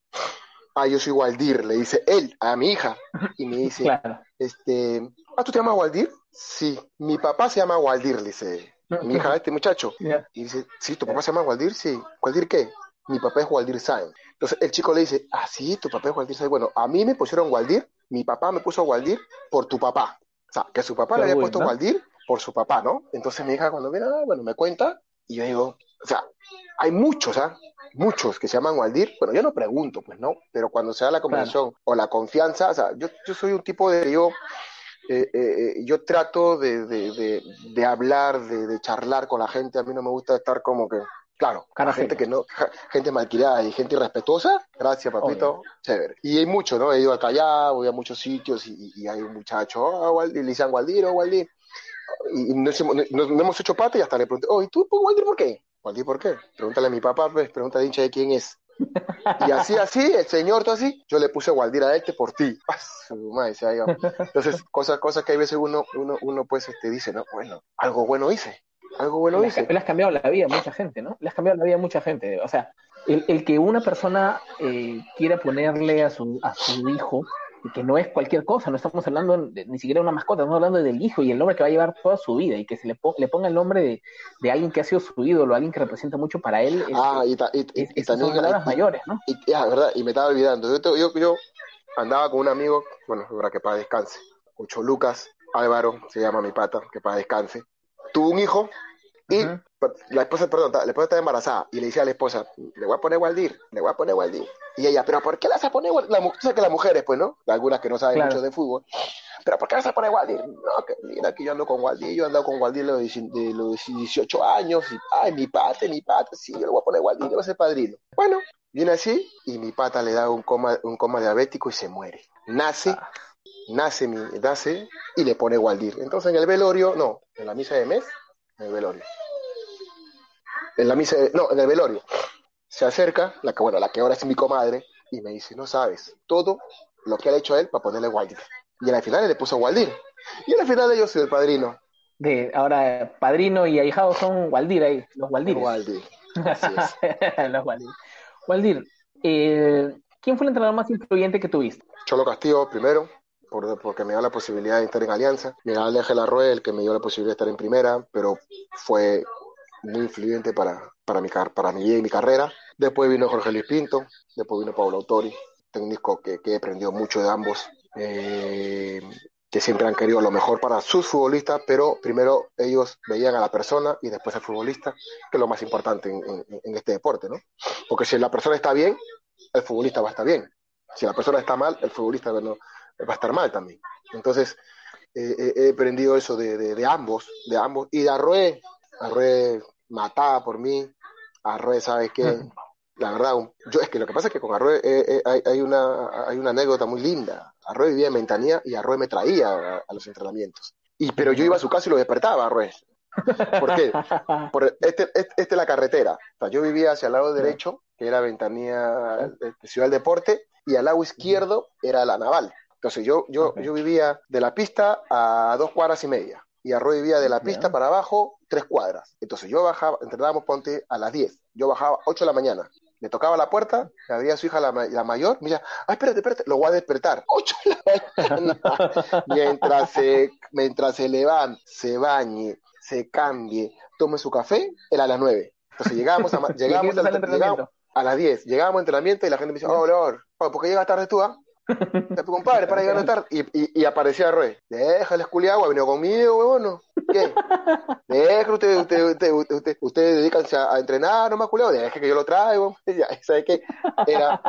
Ah, yo soy Waldir, le dice él a mi hija. Y me dice, este, ah, ¿tú te llamas Waldir? Sí, mi papá se llama Waldir, le dice mi hija, este muchacho. Y dice, sí, ¿tu papá se llama Waldir? Sí. ¿Waldir qué? Mi papá es Waldir Sainz. Entonces el chico le dice, ah, sí, tu papá es Waldir Sainz. Bueno, a mí me pusieron Waldir, mi papá me puso Waldir por tu papá. O sea, que su papá le había puesto Waldir por su papá, ¿no? Entonces mi hija cuando viene, ah, bueno, me cuenta, y yo digo, o sea, hay muchos, ¿ah? Muchos que se llaman Waldir. Bueno, yo no pregunto, pues, ¿no? Pero cuando se da la conversación o la confianza, o sea, yo, yo soy un tipo de, yo, eh, eh, eh, yo trato de, de, hablar, de, charlar con la gente. A mí no me gusta estar como que, claro, gente que no, gente malcriada y gente irrespetuosa. Gracias, papito. Chévere. Y hay mucho, ¿no? He ido al Callao, voy a muchos sitios y, hay un muchacho, oh, le dicen Waldir, oh, Waldir. Y, no, hemos hecho pata y hasta le pregunté, oh, ¿y tú, Waldir, por qué? Waldir, ¿por qué? Pregúntale a mi papá, pues, pregunta a hincha de quién es. Y así, así, el señor, todo así, yo le puse a este por ti. Entonces, cosas, cosas que hay veces uno, uno, uno pues este, dice, no, bueno, algo bueno hice. Algo bueno le hice. Le has cambiado la vida a mucha gente, ¿no? Le has cambiado la vida a mucha gente. O sea, el, el que una persona eh, quiera ponerle a su, a su hijo que no es cualquier cosa, no estamos hablando ni siquiera de una mascota, estamos hablando del hijo y el nombre que va a llevar toda su vida y que se le, le ponga el nombre de, alguien que ha sido su ídolo, alguien que representa mucho para él. ah, y, también son palabras mayores, ¿no? Y, ah, verdad, y me estaba olvidando. Yo, yo, yo andaba con un amigo, bueno, para que para descanse, Ocho Lucas, Álvaro, se llama mi pata, que para descanse, tuvo un hijo y la esposa, perdón, la esposa estaba embarazada y le decía a la esposa, le voy a poner Waldir, le voy a poner Waldir. Y ella, pero ¿por qué le vas a poner Waldir? Tú sabes que las mujeres, pues, ¿no? Algunas que no saben Claro. mucho de fútbol. Pero ¿por qué le vas a poner Waldir? No, que mira que yo ando con Waldir, yo he andado con Waldir de los, dieci- de los 18 años y, ay, mi pata, mi pata, sí, yo le voy a poner Waldir, yo voy a ser padrino. Bueno, viene así y mi pata le da un coma, un coma diabético y se muere. Nace, nace, mi, nace y le pone Waldir. Entonces en el velorio, no, en la misa de mes, en el velorio. En la misa, de- no, en el velorio. Se acerca, la que, bueno, la que ahora es mi comadre, y me dice, no sabes, todo lo que ha hecho él para ponerle Waldir. Y al final le puso Waldir. Y al final yo soy el padrino. De, ahora, padrino y ahijado son Waldir ahí, los Waldires. Waldir. Así es. los Waldir. Waldir, eh, ¿quién fue el entrenador más influyente que tuviste? Cholo Castillo primero, por- porque me dio la posibilidad de estar en Alianza. Miguel Ángel Arrué, el que me dio la posibilidad de estar en primera, pero fue muy influyente para, para, mi, para mi vida y mi carrera. Después vino Jorge Luis Pinto, después vino Pablo Autori, técnico que, que he aprendido mucho de ambos, eh, que siempre han querido lo mejor para sus futbolistas, pero primero ellos veían a la persona y después al futbolista, que es lo más importante en, en- en este deporte, ¿no? Porque si la persona está bien, el futbolista va a estar bien. Si la persona está mal, el futbolista no, va a estar mal también. Entonces, eh, eh, he aprendido eso de, de- de ambos, de ambos. Y de Arrué, Arrué mataba por mí. Arrué, ¿sabes qué? La verdad, un- yo es que lo que pasa es que con Arrué eh, eh, hay, hay una, hay una anécdota muy linda. Arrué vivía en Ventanilla y Arrué me traía a, a los entrenamientos. Y, pero yo iba a su casa y lo despertaba, Arrué. ¿Por qué? Por este, este, este es la carretera. O sea, yo vivía hacia el lado derecho, que era Ventanilla, eh, Ciudad del Deporte, y al lado izquierdo era la Naval. Entonces yo, yo, yo vivía de la pista a dos cuadras y media. Y Arroyo vivía de la pista para abajo tres cuadras. Entonces yo bajaba, entrenábamos ponte a las 10. Yo bajaba 8 de la mañana. Le tocaba la puerta, le abría a su hija la, la mayor, me decía, ay, espérate, espérate, lo voy a despertar. 8 de la mañana. mientras, se, mientras se levante, se bañe, se cambie, tome su café, era a las 9. Entonces llegábamos a, ma- ¿Y a llegábamos al- llegábamos a las 10. Llegábamos a entrenamiento y la gente me dice, oh, Lord, oh, ¿por qué llegas tarde tú, ah? Tu compadre, para llegar tarde. Y, y, y aparecía Roy. Déjale esculiagua, venido conmigo, huevón. ¿Qué? Déjalo, usted, usted, usted, usted, usted, ustedes dedícanse a, a entrenar, no más culiao, deje que yo lo traigo. Ya, ¿sabe qué? Era,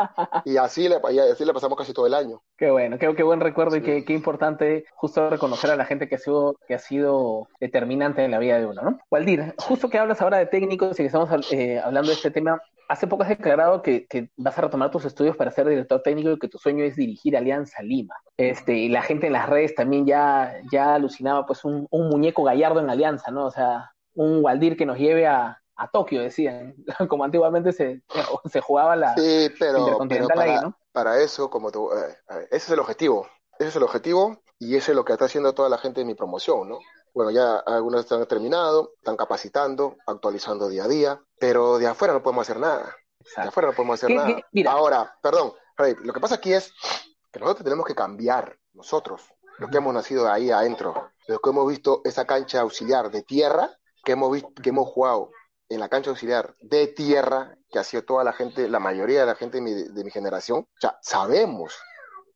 y así le, y así le pasamos casi todo el año. Qué bueno, qué, qué buen recuerdo y qué, qué importante justo reconocer a la gente que ha sido, que ha sido determinante en la vida de uno, ¿no? Waldir, justo que hablas ahora de técnicos y que estamos eh, hablando de este tema, hace poco has declarado que, que vas a retomar tus estudios para ser director técnico y que tu sueño es dirigir Alianza Lima. Este, y la gente en las redes también ya, ya alucinaba pues un, un muñeco gallardo en Alianza, ¿no? O sea, un Waldir que nos lleve a, a Tokio, decían, como antiguamente se, se jugaba la Sí, pero, pero para, ahí, ¿no? para eso, como tú, eh, ver, ese es el objetivo. Ese es el objetivo y eso es lo que está haciendo toda la gente de mi promoción, ¿no? Bueno, ya algunos están terminado, están capacitando, actualizando día a día, pero de afuera no podemos hacer nada. De afuera no podemos hacer ¿Qué- nada. qué- mira. Ahora, perdón, Rey, lo que pasa aquí es que nosotros tenemos que cambiar, nosotros, los que hemos nacido ahí adentro, los que hemos visto esa cancha auxiliar de tierra, que hemos visto, que hemos jugado en la cancha auxiliar de tierra, que ha sido toda la gente, la mayoría de la gente de mi, de mi generación, o sea, sabemos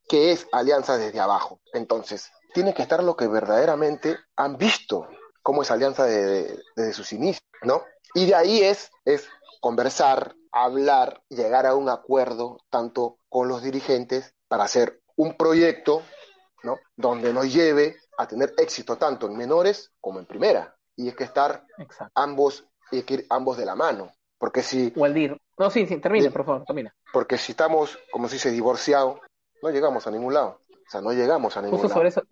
qué es alianza desde abajo. Entonces, tiene que estar lo que verdaderamente han visto, cómo es alianza de- de- desde sus inicios, ¿no? Y de ahí es, es conversar, hablar, llegar a un acuerdo tanto con los dirigentes para hacer un proyecto, ¿no? Donde nos lleve a tener éxito tanto en menores como en primera. Y es que estar Exacto. ambos, y que ir ambos de la mano. Porque si, Waldir. No, sí, sí, termine, por favor, termina. porque si estamos, como se dice, divorciados, no llegamos a ningún lado. O sea, no llegamos a ningún Justo lado. sobre eso,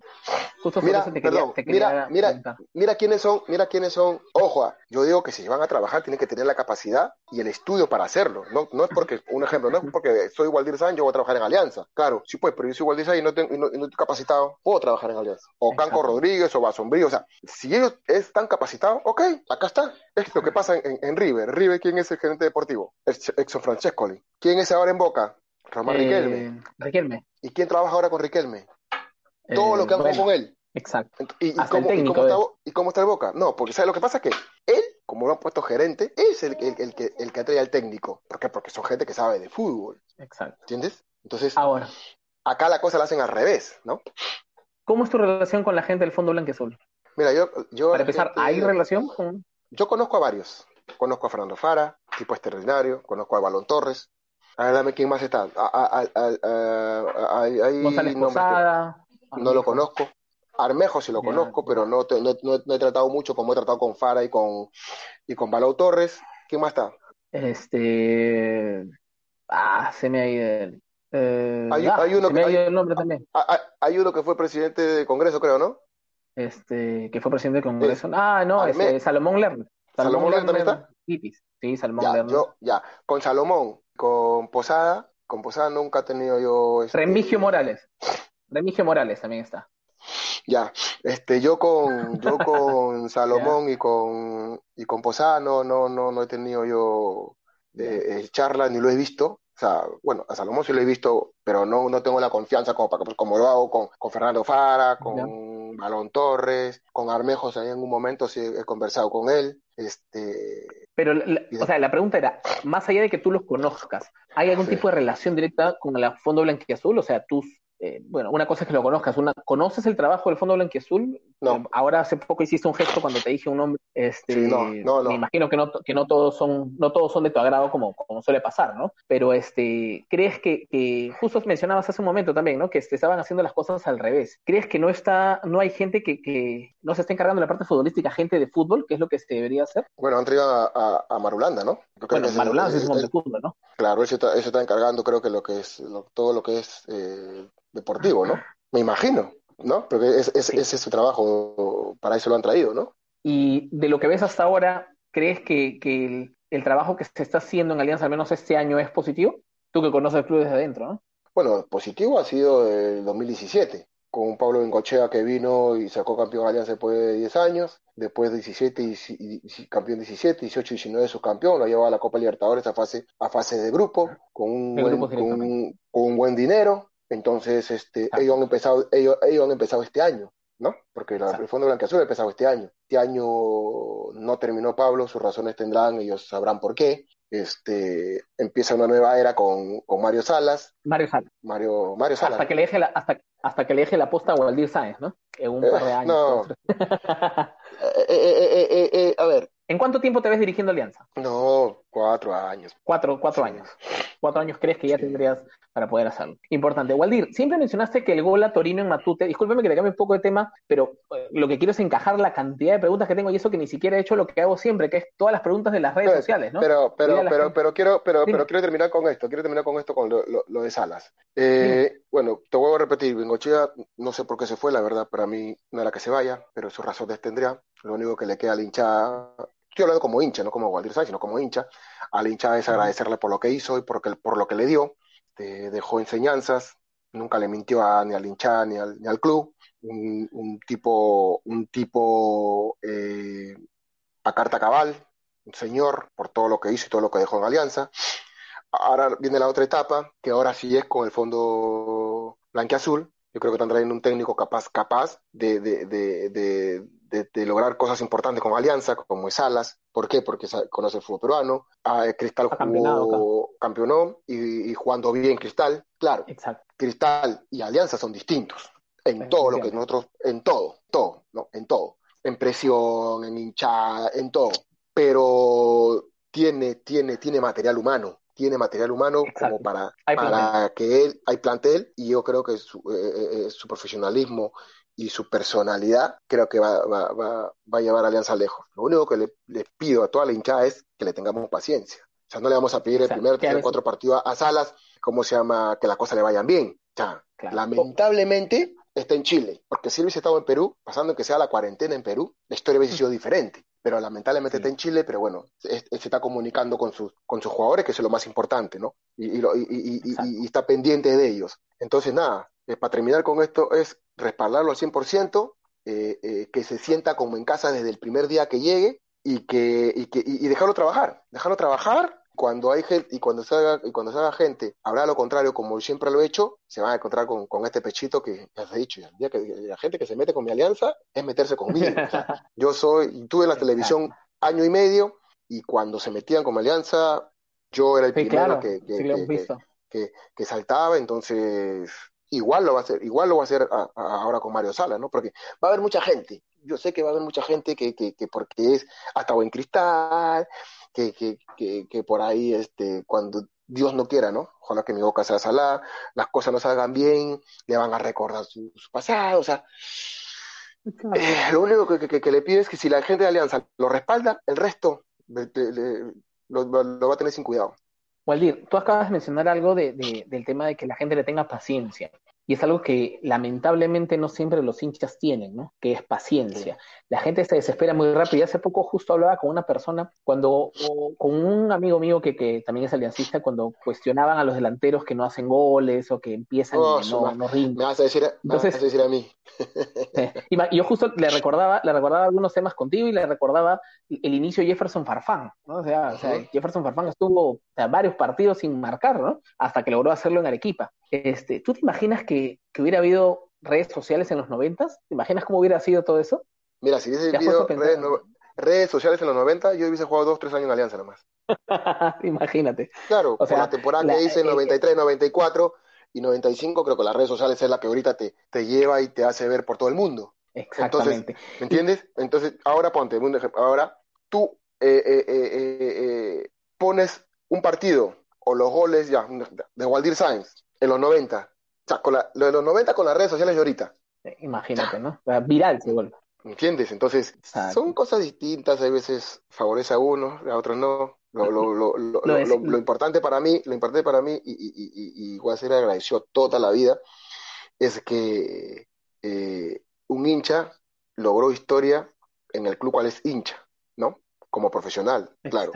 justo sobre Mira, eso te quería, perdón, te quería mira, mira, preguntar. mira quiénes son, mira quiénes son. Ojo, ah, yo digo que si van a trabajar tienen que tener la capacidad y el estudio para hacerlo. No, no es porque, un ejemplo, no es porque soy Waldir San, yo voy a trabajar en Alianza. Claro, sí pues, pero yo soy Waldir y no, tengo, y no, y no estoy capacitado, puedo trabajar en Alianza. O Canco. Rodríguez o Basombrío, o sea, si ellos están capacitados, ok, acá está. Es lo que pasa en, en River. River, ¿quién es el gerente deportivo? Ex- Exxon Francescoli. ¿Quién es ahora en Boca? Román Eh, Riquelme. Riquelme. ¿Y quién trabaja ahora con Riquelme? Todo Eh, lo que han bueno, jugado con él. Exacto. ¿Y, cómo, el y técnico cómo está, ¿Y cómo está el Boca? No, porque ¿sabes lo que pasa? Que él, como lo han puesto gerente, es el, el, el que, el que atrae al técnico. ¿Por qué? Porque son gente que sabe de fútbol, Exacto. ¿entiendes? Entonces, Ahora, acá la cosa la hacen al revés, ¿no? ¿Cómo es tu relación con la gente del Fondo Blanqueazul? Mira, yo... yo Para empezar, ¿hay relación con...? Yo conozco a varios. Conozco a Fernando Fara, tipo extraordinario. Conozco a Balón Torres. A ver, dame quién más está. González Posada. No lo conozco. Armejo sí lo conozco, pero no, no, he tratado mucho como he tratado con Fara y con, y con Torres. ¿Quién más está? Este. Ah, se me ha ido el. Eh, hay, ah, uno que, hay, el nombre también. Hay, uno que fue presidente del Congreso, creo, ¿no? Este, que fue presidente del Congreso. ah, no, es eh, Salomón Lerner. Salomón, Lerner también está. Sí, Salomón ya, Lerner. Yo, ya, con Salomón, con Posada, con Posada nunca he tenido yo. Este... Remigio Morales. Remigio Morales también está. Ya, este, yo con, yo con Salomón y con y con Posada no, no, no, no he tenido yo eh, eh, charla ni lo he visto. O sea, bueno, a Salomón sí lo he visto, pero no, no tengo la confianza como, para, pues, como lo hago con, con Fernando Fara, con Balón Torres, con Armejos en un momento sí he conversado con él. Este, pero, o sea, la pregunta era, más allá de que tú los conozcas, ¿hay algún tipo de relación directa con el Fondo Blanquiazul? O sea, tú eh, bueno, una cosa es que lo conozcas, una, ¿conoces el trabajo del Fondo Blanquiazul? No. Ahora hace poco hiciste un gesto cuando te dije un nombre, este, no, no, me imagino que no, que no todos son, no todos son de tu agrado como, como suele pasar, ¿no? Pero este, ¿crees que, que justo mencionabas hace un momento también, ¿no? Que te estaban haciendo las cosas al revés. ¿Crees que no está, no hay gente que, que no se está encargando de la parte futbolística, gente de fútbol, que es lo que se debería hacer? Bueno, han traído a, a, Marulanda, ¿no? bueno, Marulanda es, un hombre de fútbol, ¿no? Claro, eso está, eso está encargando, creo que lo que es, todo lo que es eh, deportivo, ¿no? Me imagino, ¿no? Porque ese es, su trabajo, para eso lo han traído, ¿no? Y de lo que ves hasta ahora, ¿crees que, que el, trabajo que se está haciendo en Alianza, al menos este año, es positivo? Tú que conoces el club desde adentro, ¿no? Bueno, positivo ha sido el 2017, con Pablo Bencochea que vino y sacó campeón de Alianza después de 10 años, después de 17 y, campeón 17, 18 y 19 subcampeón, lo llevado a la Copa Libertadores a fase, a fase de grupo, con un, buen, con un buen dinero, entonces, este, ellos han empezado, ellos, ellos han empezado este año, ¿no? Porque la, el Fondo Blanqueazul ha empezado este año. Este año no terminó Pablo, sus razones tendrán, ellos sabrán por qué. Este, empieza una nueva era con, con Mario Salas. Mario Salas. Mario, Mario Salas. Hasta que le deje la, hasta, hasta que le deje la posta a Waldir Sáenz, ¿no? En un par de eh, años. No. Eh, eh, a ver, ¿En cuánto tiempo te ves dirigiendo Alianza? No, cuatro años. Cuatro, cuatro años. Cuatro años crees que ya tendrías para poder hacerlo. Importante. Waldir, siempre mencionaste que el gol a Torino en Matute, discúlpeme que te cambie un poco de tema, pero eh, lo que quiero es encajar la cantidad de preguntas que tengo y eso que ni siquiera he hecho lo que hago siempre, que es todas las preguntas de las redes sociales, ¿no? Pero, pero, pero, pero, quiero, pero, pero quiero terminar con esto, quiero terminar con esto con lo, de Salas. Eh, bueno, te vuelvo a repetir, Bengochea, no sé por qué se fue, la verdad, para mí no era que se vaya, pero sus razones tendría. Lo único que le queda al hincha estoy hablando como hincha, no como Waldir Sáenz, sino como hincha, al hincha es agradecerle por lo que hizo y por, por lo que le dio, dejó enseñanzas, nunca le mintió a, ni al hincha ni al, ni al club, un, tipo, un tipo eh, a carta cabal, un señor por todo lo que hizo y todo lo que dejó en Alianza. Ahora viene la otra etapa, que ahora sí es con el fondo blanqueazul. Yo creo que están trayendo un técnico capaz, capaz de, de, lograr cosas importantes con Alianza, como es Salas. ¿Por qué? Porque conoce el fútbol peruano. Ah, Cristal jugó, campeonó y, jugando bien Cristal. Claro, Cristal y Alianza son distintos en todo lo que nosotros, en todo, todo, ¿no? En todo. En presión, en hinchada, en todo. Pero tiene, tiene, tiene material humano tiene material humano como para, para que él, hay plantel, y yo creo que su, eh, eh, eh, su profesionalismo y su personalidad creo que va, va, va, va a llevar a Alianza lejos. Lo único que le, les pido a toda la hinchada es que le tengamos paciencia. O sea, no le vamos a pedir el primer, tercer, cuatro partidos a Salas, ¿cómo se llama? Que las cosas le vayan bien. O sea, lamentablemente está en Chile, porque si hubiese estado en Perú, pasando que sea la cuarentena en Perú, la historia hubiese sido diferente. Pero lamentablemente está en Chile, pero bueno, se, está comunicando con sus, con sus jugadores, que es lo más importante, ¿no? Y, y, y, y está pendiente de ellos. Entonces, nada, eh, para terminar con esto, es respaldarlo al 100%, eh, eh, que se sienta como en casa desde el primer día que llegue y que, y que y dejarlo trabajar, dejarlo trabajar cuando hay gente y cuando se haga y cuando se haga gente habrá lo contrario como siempre lo he hecho se van a encontrar con, con este pechito que ya he dicho. El día que la gente que se mete con mi alianza es meterse conmigo. Yo soy tuve en la televisión año y medio y cuando se metían con mi alianza yo era el primero que, que, que, que, saltaba entonces igual lo va a hacer, igual lo va a hacer ahora con Mario Sala, ¿no? Porque va a haber mucha gente, yo sé que va a haber mucha gente que, que, que porque es hasta buen cristal, que, que, que, que por ahí, este, cuando Dios no quiera, ¿no? Ojalá que mi boca sea salada, las cosas no salgan bien, le van a recordar su, pasado, o sea, eh, lo único que, que, le pido es que si la gente de Alianza lo respalda, el resto lo, lo, va a tener sin cuidado. Waldir, tú acabas de mencionar algo de, de, del tema de que la gente le tenga paciencia. Y es algo que lamentablemente no siempre los hinchas tienen, ¿no? Que es paciencia. La gente se desespera muy rápido. Y hace poco justo hablaba con una persona, cuando, con un amigo mío que, que también es aliancista, cuando cuestionaban a los delanteros que no hacen goles o que empiezan oh, y no, no rinden. Me vas a decir, Entonces, vas a, decir a mí. y yo justo le recordaba, le recordaba algunos temas contigo y le recordaba el inicio de Jefferson Farfán, ¿no? O sea, o sea Jefferson Farfán estuvo varios partidos sin marcar, ¿no? Hasta que logró hacerlo en Arequipa. Este, ¿Tú te imaginas que, que hubiera habido redes sociales en los noventas? ¿Te imaginas cómo hubiera sido todo eso? Mira, si hubiese habido redes, redes, sociales en los 90, yo hubiese jugado dos, tres años en Alianza nomás. Imagínate. Claro, o sea, la temporada la, que hice, 93, eh, 94 y 95, creo que las redes sociales es la que ahorita te, te lleva y te hace ver por todo el mundo. Exactamente. Entonces, ¿Me entiendes? Entonces, ahora ponte un ejemplo. Ahora, tú eh, eh, eh, pones un partido o los goles ya de Waldir Sainz en los 90. O sea, con la, lo de los 90 con las redes sociales de ahorita. Imagínate, ¿no? Viral se vuelve. ¿Entiendes? Entonces, son cosas distintas, a veces favorece a uno, a otros no. Lo, lo, lo, lo, lo, importante para mí, lo importante para mí, y, y, y, y agradeció toda la vida, es que eh, un hincha logró historia en el club cual es hincha, ¿no? Como profesional, claro.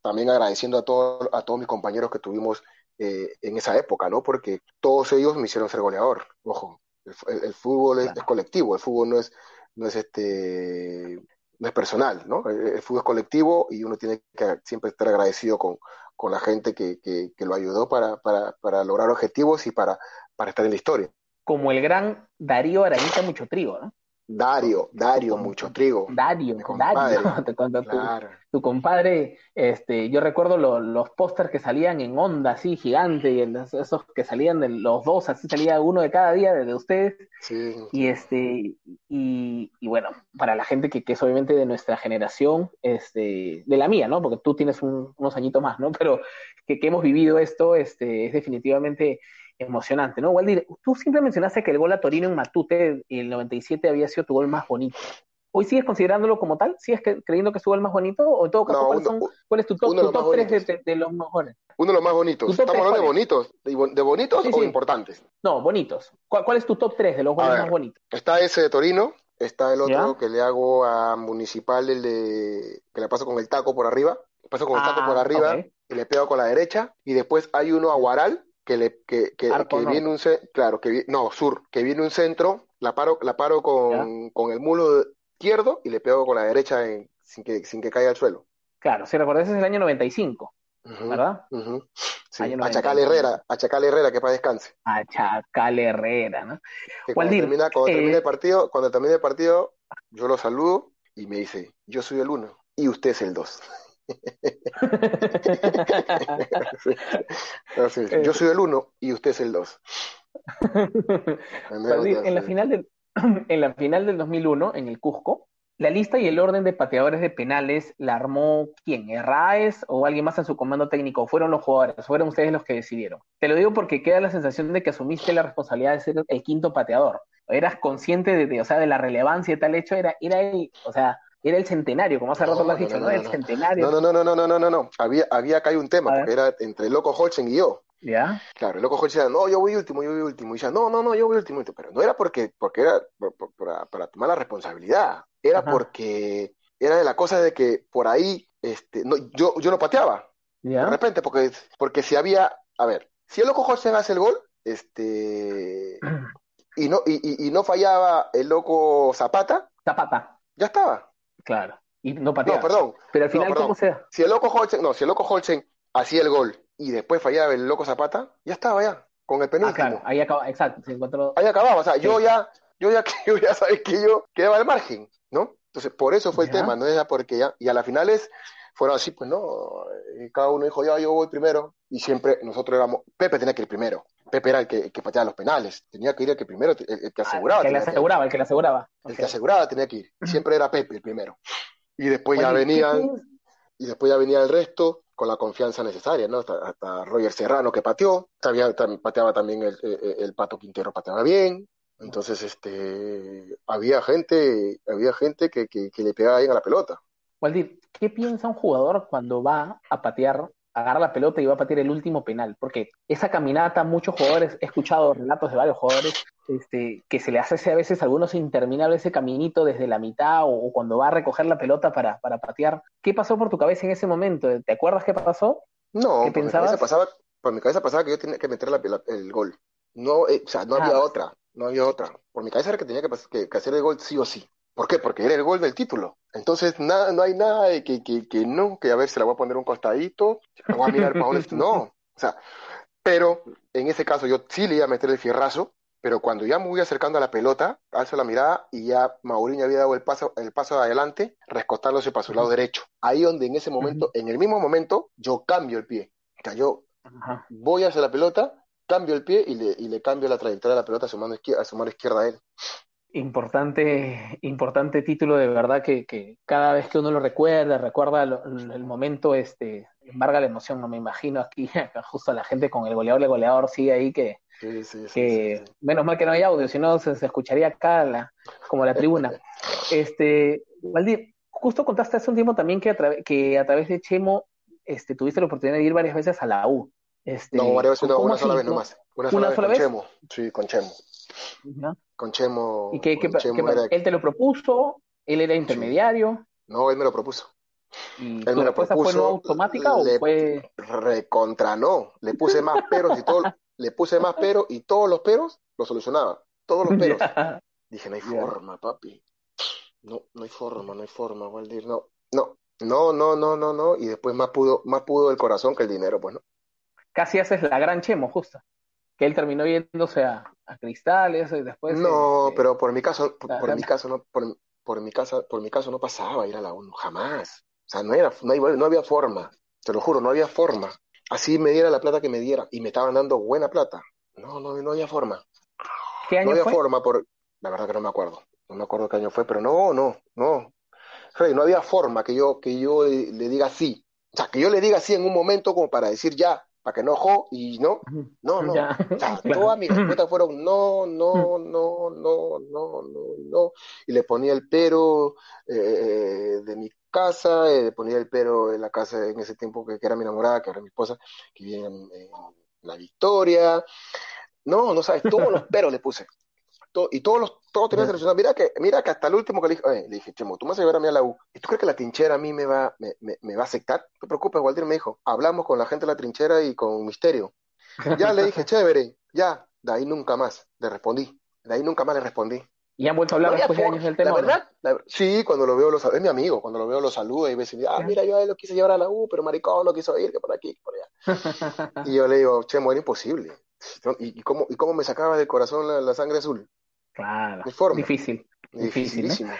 También agradeciendo a, todos a todos mis compañeros que tuvimos eh, en esa época, ¿no? Porque todos ellos me hicieron ser goleador. Ojo, el, el fútbol es, es, colectivo, el fútbol no es, no es este no es personal, ¿no? El, fútbol es colectivo y uno tiene que siempre estar agradecido con, con la gente que, que, que lo ayudó para, para, para, lograr objetivos y para, para estar en la historia. Como el gran Darío Arañita Mucho Trigo, ¿no? Dario, Dario, mucho trigo. Dario, Dario, cuando claro. tu, tu, compadre, este, yo recuerdo lo, los pósters que salían en onda así gigante, y esos que salían de los dos, así salía uno de cada día de ustedes. Sí. Y este, y, y, bueno, para la gente que, que, es obviamente de nuestra generación, este, de la mía, ¿no? Porque tú tienes un, unos añitos más, ¿no? Pero que, que hemos vivido esto, este, es definitivamente emocionante, ¿no? Waldir, tú siempre mencionaste que el gol a Torino en Matute el 97 había sido tu gol más bonito. ¿Hoy sigues considerándolo como tal? ¿Sigues creyendo que es tu gol más bonito? ¿O en todo caso, no, ¿cuál, son, ¿cuál, es tu top, tu top 3 de, de, de, los mejores? Uno de los más bonitos. ¿Estamos hablando de bonitos? ¿De bonitos sí, sí. o importantes? No, bonitos. ¿Cuál, ¿Cuál, es tu top 3 de los goles más bonitos? Está ese de Torino, está el otro ¿Ya? que le hago a Municipal, el de que le paso con el taco por arriba. Paso con el taco ah, por arriba okay. y le pego con la derecha. Y después hay uno a Guaral, que le que, que, Arco, que no. viene un claro que no sur que viene un centro la paro la paro con, con el mulo izquierdo y le pego con la derecha en, sin que sin que caiga al suelo claro si recordás es el año 95 uh -huh, ¿verdad? Uh -huh. sí. a Chacal Herrera a Chacal Herrera que para descanse a Chacal Herrera ¿no? que cuando, termina, cuando eh... termine el partido cuando termine el partido yo lo saludo y me dice yo soy el uno y usted es el dos Yo soy el uno y usted es el dos. en, la final del, en la final del 2001, en el Cusco, la lista y el orden de pateadores de penales la armó quién, Herraes o alguien más en su comando técnico, fueron los jugadores, fueron ustedes los que decidieron. Te lo digo porque queda la sensación de que asumiste la responsabilidad de ser el quinto pateador. Eras consciente de, de o sea, de la relevancia de tal hecho, era, era el, o sea, era el centenario, como hace rato lo has dicho, ¿no? no, no, no el centenario. No, no, no, no, no, no, no, no. Había, había acá hay un tema, porque era entre el loco Holchen y yo. ¿Ya? Claro, el loco Holchen decía, no, yo voy último, yo voy último. Y decía, no, no, no, yo voy último. Pero no era porque, porque era por, por, para, para, tomar la responsabilidad. Era Ajá. porque era de la cosa de que por ahí, este, no, yo, yo no pateaba. ¿Ya? De repente, porque, porque si había, a ver, si el loco Holchen hace el gol, este, y no, y, y, y no fallaba el loco Zapata. Zapata. Ya estaba. Claro. Y no pateaba. No, perdón. Pero al final, no, ¿cómo sea? Si el loco Holchen, no, si el loco Holchen hacía el gol y después fallaba el loco Zapata, ya estaba ya, con el penúltimo. Ah, claro, ahí acaba, exacto, se encontró. Ahí acababa, o sea, sí. yo ya, yo ya, yo ya sabes que yo quedaba al margen, ¿no? Entonces, por eso fue el tema, no era porque ya, y a las finales fueron así, pues no, y cada uno dijo, ya, yo voy primero, y siempre nosotros éramos, Pepe tenía que ir primero, Pepe era el que, que pateaba los penales, tenía que ir el que primero, el, que aseguraba. Ah, el que le aseguraba, el que le aseguraba. El que aseguraba tenía que ir. Siempre era Pepe el primero. Y después ya venían, y después ya venía el resto con la confianza necesaria, ¿no? Hasta, Roger Serrano que pateó, pateaba también el, el, Pato Quintero, pateaba bien. Entonces, este, había gente, había gente que, que, que le pegaba bien a la pelota. Waldir, ¿qué piensa un jugador cuando va a patear agarra la pelota y va a patear el último penal, porque esa caminata, muchos jugadores, he escuchado relatos de varios jugadores, este, que se le hace a veces a algunos interminable ese caminito desde la mitad o, cuando va a recoger la pelota para, para, patear. ¿Qué pasó por tu cabeza en ese momento? ¿Te acuerdas qué pasó? No, por mi, cabeza pasaba, por mi cabeza pasaba que yo tenía que meter el gol. No, eh, o sea, no había ah. otra, no había otra. Por mi cabeza era que tenía que, que hacer el gol sí o sí. ¿Por qué? Porque era el gol del título. Entonces, nada, no hay nada de que, que, que no, que a ver, se la voy a poner un costadito, la voy a mirar para dónde. No, o sea, pero en ese caso yo sí le iba a meter el fierrazo, pero cuando ya me voy acercando a la pelota, alzo la mirada y ya Mauriño había dado el paso, el paso adelante, rescotándose para su lado derecho. Ahí donde en ese momento, en el mismo momento, yo cambio el pie. O sea, yo voy hacia la pelota, cambio el pie y le, y le cambio la trayectoria de la pelota a su mano izquierda, a su mano izquierda a él. Importante, importante título, de verdad que, que, cada vez que uno lo recuerda, recuerda el momento, este, embarga la emoción, no me imagino aquí, acá justo la gente con el goleador, el goleador sigue ahí que, que menos mal que no hay audio, si no se, escucharía acá la, como la tribuna. Este, Valdir, justo contaste hace un tiempo también que a, que a través de Chemo este, tuviste la oportunidad de ir varias veces a la U. Este, no, varias veces no, una sola vez nomás. Una sola, vez, con Chemo. Sí, con Chemo. Con Chemo. ¿Y qué, él te lo propuso? ¿Él era intermediario? No, él me lo propuso. ¿Y él me lo propuso, fue no automática o fue...? Recontra no. Le puse más peros y todo, le puse más peros y todos los peros lo solucionaba. Todos los peros. Dije, no hay forma, papi. No, no hay forma, no hay forma, Waldir, no. No, no, no, no, no, no. Y después más pudo, más pudo el corazón que el dinero, pues no. Casi haces la gran Chemo, justo que él terminó yéndose a, cristales y después no este, pero por mi caso por, mi caso no por, por, mi casa por mi caso no pasaba ir a la ONU jamás. O sea no era no, había forma te lo juro no había forma. Así me diera la plata que me diera y me estaban dando buena plata. No no no había forma. ¿Qué año no había fue? forma por la verdad que no me acuerdo no me acuerdo qué año fue pero no no no. Rey, no había forma que yo que yo le diga sí. O sea que yo le diga sí en un momento como para decir ya para que no y no, no, no. Todas mis respuestas fueron no, no, no, no, no, no, no. Y le ponía el pero eh, de mi casa, eh, le ponía el pero en la casa en ese tiempo que, era mi enamorada, que era mi esposa, que vivía en, La Victoria. No, no sabes, todos los peros le puse y todos los, todos tenían seleccionado. Mira que, mira que hasta el último que le dije, le dije, Chemo, tú me vas a llevar a mí a la U. ¿Y tú crees que la trinchera a mí me va, me, me, va a aceptar? No te preocupes, Waldir me dijo, hablamos con la gente de la trinchera y con Misterio. Ya le dije, chévere, ya, de ahí nunca más le respondí. De ahí nunca más le respondí. ¿Y han vuelto a hablar después de años del tema? La verdad, sí, cuando lo veo, lo, es mi amigo, cuando lo veo lo saludo y me dice, ah, mira, yo a él lo quise llevar a la U, pero maricón no quiso ir, que por aquí, que por allá. y yo le digo, Chemo, era imposible. ¿Y, cómo, y cómo me sacaba del corazón la sangre azul? Claro. Difícil. Difícil. ¿no?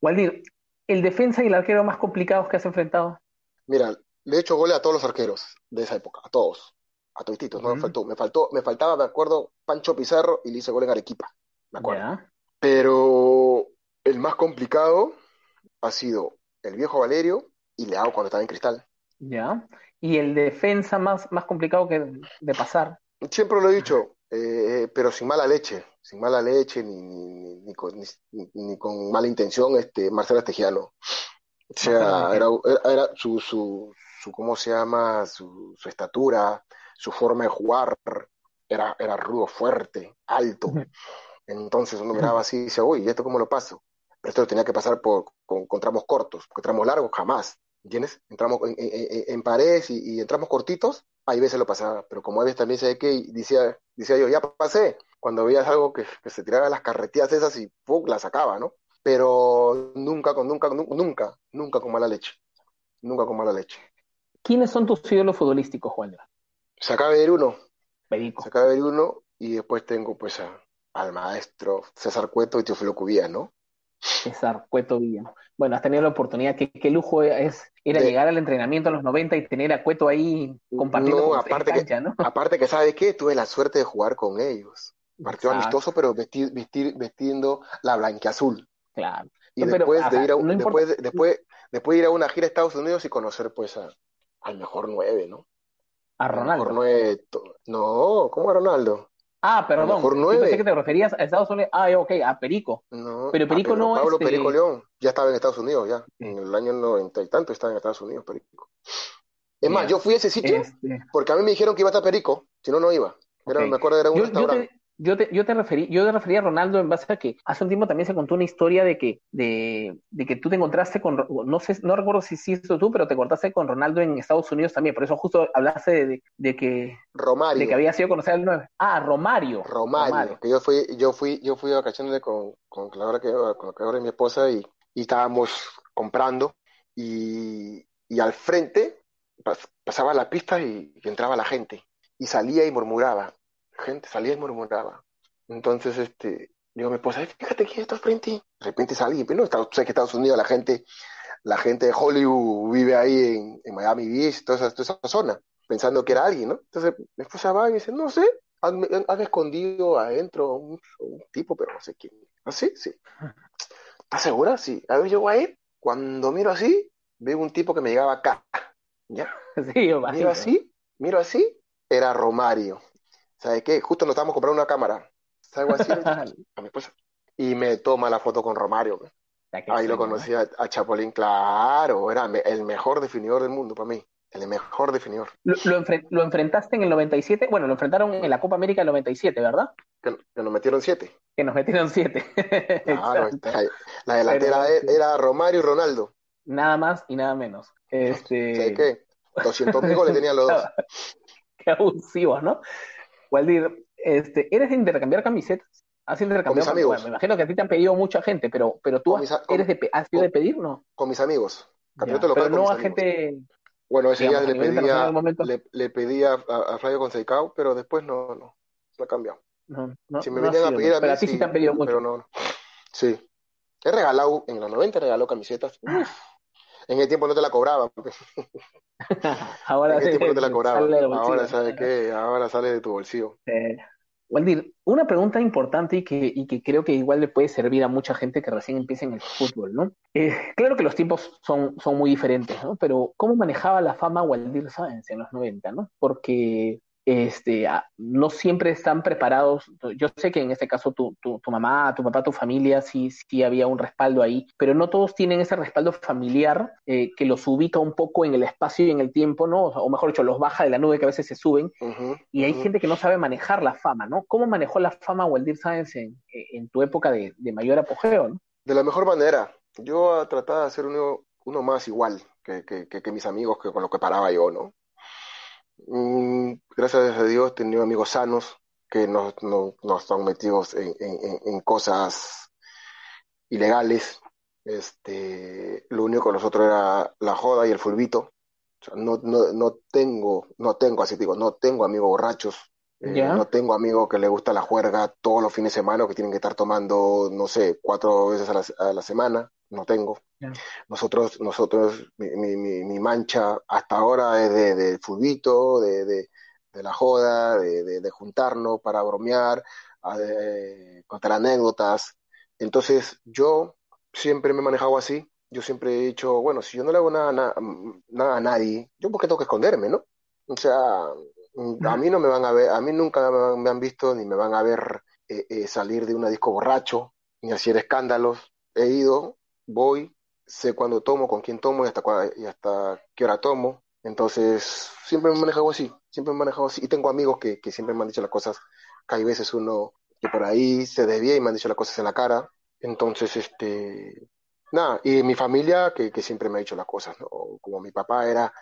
Waldir, ¿el defensa y el arquero más complicados que has enfrentado? Mira, le he hecho goles a todos los arqueros de esa época, a todos. A toditos, no me faltó. Me faltó, me faltaba, me acuerdo, Pancho Pizarro y le hice gol en Arequipa. Me acuerdo. Pero el más complicado ha sido el viejo Valerio y Leao cuando estaba en cristal. Ya. ¿Y el defensa más, más complicado que de pasar? Siempre lo he dicho, eh, pero sin mala leche, sin mala leche ni, ni, ni, con, ni, con, mala intención, este Marcelo Estegiano. O sea, era, era, su, su, su, ¿cómo se llama? Su, su estatura, su forma de jugar, era, era rudo, fuerte, alto. Entonces uno miraba así y decía, uy, ¿y esto cómo lo paso? Pero esto lo tenía que pasar por, con, con tramos cortos, porque tramos largos jamás. ¿Entiendes? Entramos en, en, en paredes y, y, entramos cortitos, hay veces lo pasaba, pero como a veces también sé que decía, decía yo, ya pasé, cuando veías algo que, que se tiraba las carretillas esas y ¡pum! la sacaba, ¿no? Pero nunca, con, nunca, nunca, nunca con mala leche, nunca con mala leche. ¿Quiénes son tus ídolos futbolísticos, Juan? Se acaba de ver uno. Perico. Se acaba de ver uno y después tengo pues a, al maestro César Cueto y Teofilo Cubía, ¿no? César Cueto Villa. Bueno, has tenido la oportunidad, qué, qué lujo es era llegar al entrenamiento a los 90 y tener a Cueto ahí compartiendo no, aparte que, ¿no? Aparte que, ¿sabes qué? Tuve la suerte de jugar con ellos. Partido amistoso, pero vestir, vestir, vestiendo la blanqueazul. Claro. Y después, de ir a, después, después, después ir a una gira a Estados Unidos y conocer pues a, al mejor nueve, ¿no? A Ronaldo. Mejor nueve, no, ¿cómo a Ronaldo? Ah, perdón. Mejor nueve. Pensé que te referías a Estados Unidos. Ah, ok, a Perico. No, pero Perico no Pablo este... Perico León ya estaba en Estados Unidos, ya. En el año noventa y tanto estaba en Estados Unidos, Perico. Es más, yo fui a ese sitio este... porque a mí me dijeron que iba a estar Perico, si no, no iba. Era, okay. Me acuerdo era un yo, restaurante. Yo te, yo te, yo te referí, yo te refería a Ronaldo en base a que hace un tiempo también se contó una historia de que, de, de que tú te encontraste con, no sé, no recuerdo si hiciste tú, pero te encontraste con Ronaldo en Estados Unidos también, por eso justo hablaste de, de, de que Romario. de que había sido conocer al 9. Ah, Romario. Romario. Romario. Que yo fui, yo fui, yo fui a vacaciones con, con Clara que, con Clara y mi esposa y, y estábamos comprando y, y al frente pasaba la pista y, y entraba la gente y salía y murmuraba gente salía y murmuraba. Entonces, este, digo a mi esposa, fíjate quién está frente. De repente salí, pero no, tú sabes que Estados Unidos la gente, la gente de Hollywood vive ahí en, en Miami Beach, toda esa, toda esa, zona, pensando que era alguien, ¿no? Entonces mi esposa va y dice, no sé, han, han escondido adentro un, un, tipo, pero no sé quién. ¿Ah, sí? Sí. ¿Estás segura? Sí. A ver, yo voy a ir. Cuando miro así, veo un tipo que me llegaba acá. ¿Ya? Sí, yo Miro así, miro así, era Romario. ¿Sabes qué? Justo nos estábamos comprando una cámara, ¿sabes? Así, a mi esposa. Y me toma la foto con Romario. Ahí lo conocí a, a, Chapolín, claro, era el mejor definidor del mundo para mí, el mejor definidor. ¿Lo, lo, enfre lo enfrentaste en el 97? Bueno, lo enfrentaron en la Copa América del 97, ¿verdad? Que, que nos metieron siete. Que nos metieron siete. claro, la delantera Pero, era Romario y Ronaldo. Nada más y nada menos. Este... ¿Sabes qué? 200 mil goles tenían los dos. qué abusivos, ¿no? Waldir, este, ¿eres de intercambiar camisetas? ¿Has intercambiado? Con mis amigos. Bueno, me imagino que a ti te han pedido mucha gente, pero, pero tú has, con, eres de, has sido de pedir, ¿no? Con mis amigos. Ya, pero no a gente. Bueno, ese día le pedía, le, le pedía a, a Flavio pero después no, no, lo ha cambiado. No, no, si me no venían a pedir a mí, pero a ti sí, te han pedido mucho. Pero no, sí. He regalado, en los 90 regaló camisetas. Uf. En el tiempo no te la cobraban. Ahora en el tiempo no te la cobraban. Ahora, ¿sabes qué? Ahora sale de tu bolsillo. Eh, Waldir, una pregunta importante y que, y que creo que igual le puede servir a mucha gente que recién empieza en el fútbol, ¿no? Eh, claro que los tiempos son, son muy diferentes, ¿no? Pero ¿cómo manejaba la fama Waldir Sáenz en los 90, ¿no? Porque este, no siempre están preparados. Yo sé que en este caso tu, tu, tu, mamá, tu papá, tu familia, sí, sí había un respaldo ahí, pero no todos tienen ese respaldo familiar eh, que los ubica un poco en el espacio y en el tiempo, ¿no? O mejor dicho, los baja de la nube que a veces se suben. Uh -huh, y hay uh -huh. gente que no sabe manejar la fama, ¿no? ¿Cómo manejó la fama Waldir Sáenz en, en tu época de, de, mayor apogeo, ¿no? De la mejor manera. Yo trataba de ser uno, uno más igual que, que, que, que mis amigos que con lo que paraba yo, ¿no? Mm, gracias a Dios he tenido amigos sanos que no, no, no están metidos en, en, cosas ilegales. Este, lo único que nosotros era la joda y el fulbito. No, no, no tengo, no tengo, así digo, no tengo amigos borrachos. Eh, yeah. No tengo amigos que le gusta la juerga todos los fines de semana que tienen que estar tomando, no sé, cuatro veces a la, a la semana. No tengo. Yeah. Nosotros, nosotros, mi, mi, mi, mancha hasta ahora es de, de fulbito, de, de, de, la joda, de, de, juntarnos para bromear, contar anécdotas. Entonces, yo siempre me he manejado así. Yo siempre he dicho, bueno, si yo no le hago nada, nada, nada a nadie, yo por qué tengo que esconderme, ¿no? O sea, a mí no me van a ver, a mí nunca me han visto ni me van a ver eh, eh, salir de una disco borracho, ni hacer escándalos. He ido, voy, sé cuándo tomo, con quién tomo y hasta, y hasta qué hora tomo. Entonces, siempre me he manejado así, siempre me he manejado así. Y tengo amigos que, que siempre me han dicho las cosas, que hay veces uno que por ahí se desvía y me han dicho las cosas en la cara. Entonces, este, nada, y mi familia que, que siempre me ha dicho las cosas, ¿no? Como mi papá era,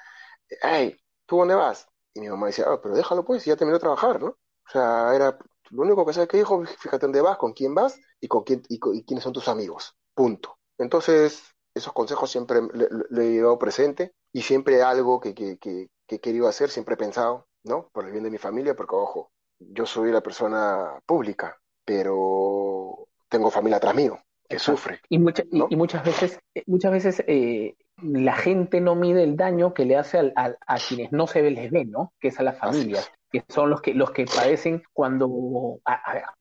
hey, ¿tú dónde vas? Y mi mamá decía, oh, pero déjalo pues, ya terminó de trabajar, ¿no? O sea, era lo único que sabes que dijo, fíjate dónde vas, con quién vas y con quién y, y quiénes son tus amigos. Punto. Entonces, esos consejos siempre le, le he llevado presente y siempre algo que, que, que, que, he querido hacer, siempre he pensado, ¿no? Por el bien de mi familia, porque ojo, yo soy la persona pública, pero tengo familia atrás mío. que sufre. Y, y, muchas veces, muchas veces eh, la gente no mide el daño que le hace a, a, quienes no se les ve, ¿no? Que es a las familias, que son los que, los que padecen cuando,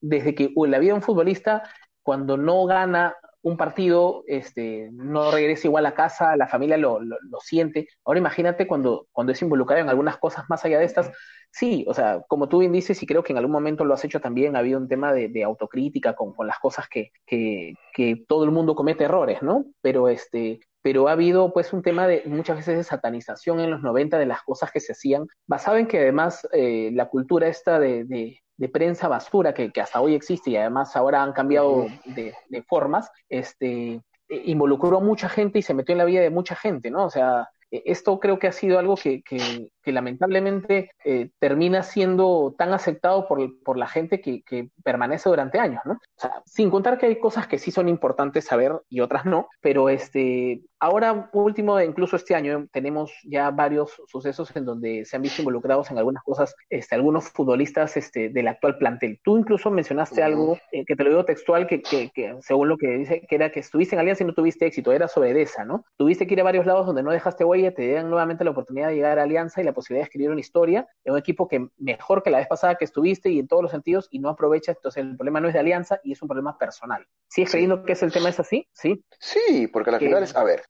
desde que la vida de un futbolista, cuando no gana un partido, este, no regresa igual a casa, la familia lo, lo, siente. Ahora imagínate cuando, cuando es involucrado en algunas cosas más allá de estas. Sí, o sea, como tú bien dices, y creo que en algún momento lo has hecho también, ha habido un tema de, de autocrítica con, con, las cosas que, que, que, todo el mundo comete errores, ¿no? Pero este, pero ha habido pues un tema de muchas veces de satanización en los 90 de las cosas que se hacían, basado en que además eh, la cultura esta de, de, de prensa basura que, que, hasta hoy existe y además ahora han cambiado de, de formas, este, involucró a mucha gente y se metió en la vida de mucha gente, ¿no? O sea, e, esto creo que ha sido algo que, que, que lamentablemente eh, termina siendo tan aceptado por, por la gente que, que, permanece durante años, ¿no? O sea, sin contar que hay cosas que sí son importantes saber y otras no, pero este, ahora último, incluso este año, tenemos ya varios sucesos en donde se han visto involucrados en algunas cosas, este, algunos futbolistas este, del actual plantel. Tú incluso mencionaste uh -huh. algo eh, que te lo digo textual, que, que, que, según lo que dice, que era que estuviste en Alianza y no tuviste éxito, era sobre esa, ¿no? Tuviste que ir a varios lados donde no dejaste huella, te dan nuevamente la oportunidad de llegar a Alianza y la posibilidad de escribir una historia de un equipo que mejor que la vez pasada que estuviste y en todos los sentidos y no aprovechas, entonces el problema no es de alianza y es un problema personal. ¿Sigues sí. creyendo que es el tema es así? Sí. Sí, porque al final es, a ver,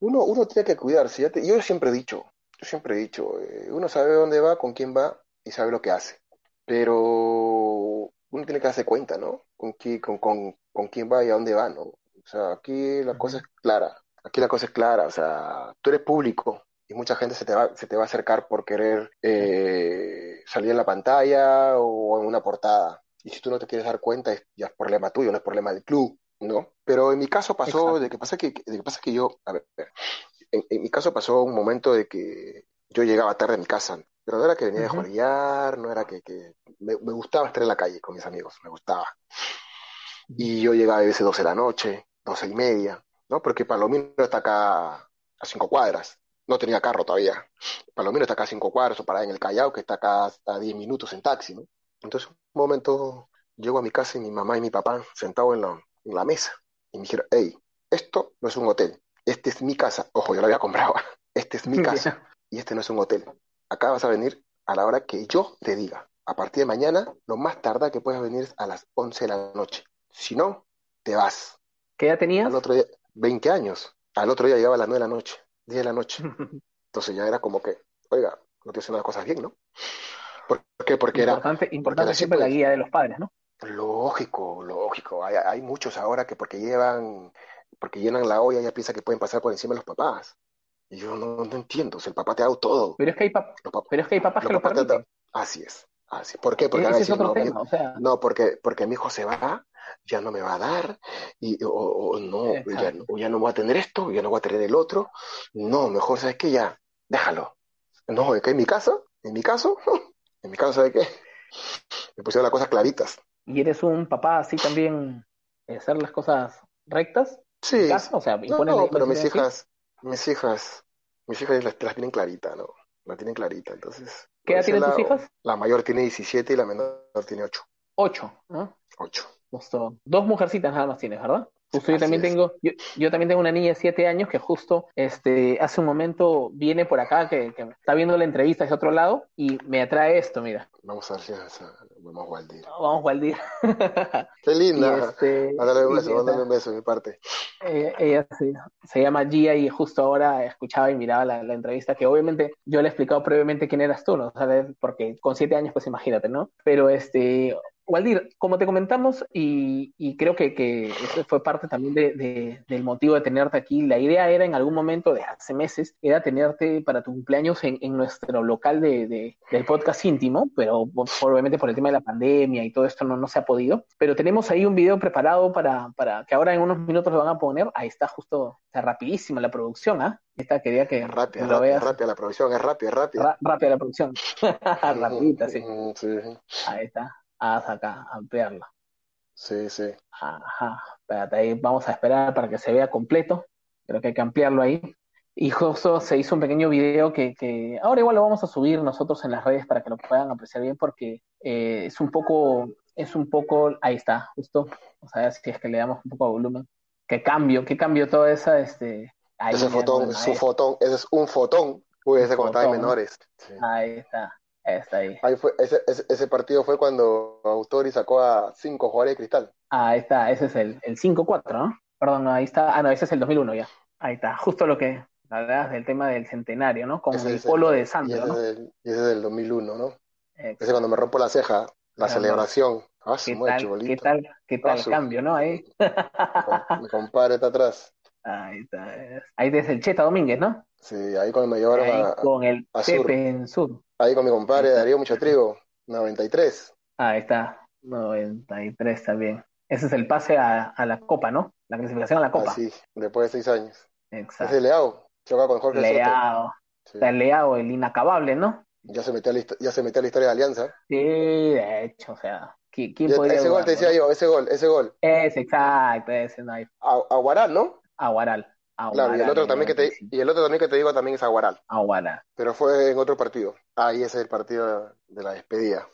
uno, uno tiene que cuidarse. Ya te, yo siempre he dicho, yo siempre he dicho, eh, uno sabe dónde va, con quién va y sabe lo que hace. Pero uno tiene que darse cuenta, ¿no? Con, qui, con, con, con quién va y a dónde va, ¿no? O sea, aquí la cosa es clara. Aquí la cosa es clara. O sea, tú eres público, y mucha gente se te va, se te va a acercar por querer eh, salir en la pantalla o en una portada. Y si tú no te quieres dar cuenta, ya es problema tuyo, no es problema del club, ¿no? Pero en mi caso pasó, Exacto. de que pasa que, de que pasa que yo, a ver, en, en, mi caso pasó un momento de que yo llegaba tarde a mi casa, pero no era que venía uh -huh. de jorear, no era que, que me, me, gustaba estar en la calle con mis amigos, me gustaba. Y yo llegaba a veces 12 de la noche, 12 y media, ¿no? Porque Palomino está acá a cinco cuadras no tenía carro todavía. Palomino está acá a cinco cuadros, o para en el Callao, que está acá a diez minutos en taxi, ¿no? Entonces, un momento, llego a mi casa y mi mamá y mi papá sentados en la, en la mesa, y me dijeron, hey, esto no es un hotel, este es mi casa. Ojo, yo lo había comprado, este es mi casa, y este no es un hotel. Acá vas a venir a la hora que yo te diga. A partir de mañana, lo más tarda que puedas venir es a las 11 de la noche. Si no, te vas. ¿Qué edad tenías? Al otro día, 20 años. Al otro día llegaba a las 9 de la noche. 10 de la noche. Entonces ya era como que, oiga, no estoy haciendo las cosas bien, ¿no? ¿Por qué? Porque importante, era... Importante porque siempre la guía de los padres, ¿no? Lógico, lógico. Hay, hay muchos ahora que porque llevan, porque llenan la olla ya piensan que pueden pasar por encima de los papás. Y yo no, no entiendo, o sea, el papá te ha dado todo. Pero es que hay, pap pero es que hay papás que lo permiten. Así es, así. ¿Por qué? Porque es otro no, tema, o sea... no, porque, porque mi hijo se va, ya no me va a dar, y, o, o no, ya, o ya no voy a tener esto, ya no voy a tener el otro. No, mejor, ¿sabes qué? Ya, déjalo. No, es que en mi caso, en mi caso, en mi caso, ¿sabes qué? Me pusieron las cosas claritas. ¿Y eres un papá así también, hacer las cosas rectas? Sí. Casa? O sea, no, no, pero mis hijas, mis hijas, mis hijas las, las tienen clarita, ¿no? La tienen clarita, entonces. ¿Qué edad tienen tus hijas? La mayor tiene 17 y la menor tiene 8. 8, ¿no? 8. Justo. Dos mujercitas nada más tienes, ¿verdad? Justo yo también es. tengo, yo, yo, también tengo una niña de siete años que justo este hace un momento viene por acá, que, que está viendo la entrevista de otro lado, y me atrae esto, mira. Vamos a ver si vamos a Waldir. Vamos a Waldir. Qué linda. Este, mándale un beso, mándale un beso de mi parte. Ella, ella sí, se llama Gia y justo ahora escuchaba y miraba la, la, entrevista, que obviamente yo le he explicado previamente quién eras tú, ¿no? ¿Sabes? Porque con siete años, pues imagínate, ¿no? Pero este, Waldir, como te comentamos, y, y creo que, que, eso fue parte también de, de, del motivo de tenerte aquí, la idea era en algún momento de hace meses, era tenerte para tu cumpleaños en, en nuestro local de, de, del podcast íntimo, pero obviamente por el tema de la pandemia y todo esto no, no se ha podido, pero tenemos ahí un video preparado para, para que ahora en unos minutos lo van a poner, ahí está justo, está rapidísima la producción, ¿ah? ¿eh? Esta quería que rápida, lo veas. rápida la producción, es rápida, rápida. Rápida la producción, rapidita, sí. sí. Ahí está haz acá, ampliarla. Sí, sí. Ajá, espérate, ahí vamos a esperar para que se vea completo. Creo que hay que ampliarlo ahí. Y justo se hizo un pequeño video que, que ahora igual lo vamos a subir nosotros en las redes para que lo puedan apreciar bien porque eh, es un poco, es un poco, ahí está, justo, o sea, si es que le damos un poco de volumen. qué cambio, qué cambio toda esa, este... ese fotón, su fotón, ese es un fotón, ese cuando estaba en menores. Ahí está, está ahí. ahí fue, ese, ese, partido fue cuando Autori sacó a cinco jugadores de cristal. Ahí está, ese es el, el 5-4, ¿no? Perdón, ahí está, ah, no, ese es el 2001 ya. Ahí está, justo lo que hablas del tema del centenario, ¿no? Como el polo de Santos, ¿no? y ese es del 2001, ¿no? Ese cuando me rompo la ceja, la celebración. Ah, ¿Qué, tal, ¿Qué tal, qué tal el cambio, no? Ahí. Mi compadre está atrás. Ahí está. Ahí desde el Cheta Domínguez, ¿no? Sí, ahí cuando me llevaron ahí a, con el Pepe en Sur. Ahí con mi compadre Darío Mucho Trigo, 93. Ahí está, 93 también. Ese es el pase a, a la Copa, ¿no? La clasificación a la Copa. Ah, sí, después de seis años. Exacto. Ese es Leao, choca con Jorge Leao. Está Leao, el inacabable, ¿no? Ya se metió a la, ya se metió a la historia de Alianza. Sí, de hecho, o sea, ¿quién, Ese gol te decía yo, ese gol, ese gol. Es exacto, ese no hay. Aguaral, ¿no? Aguaral. Claro, y el otro también que te, y el otro también que te digo también es Aguaral. Aguaral. Pero fue en otro partido. Ahí ese es el partido de la despedida.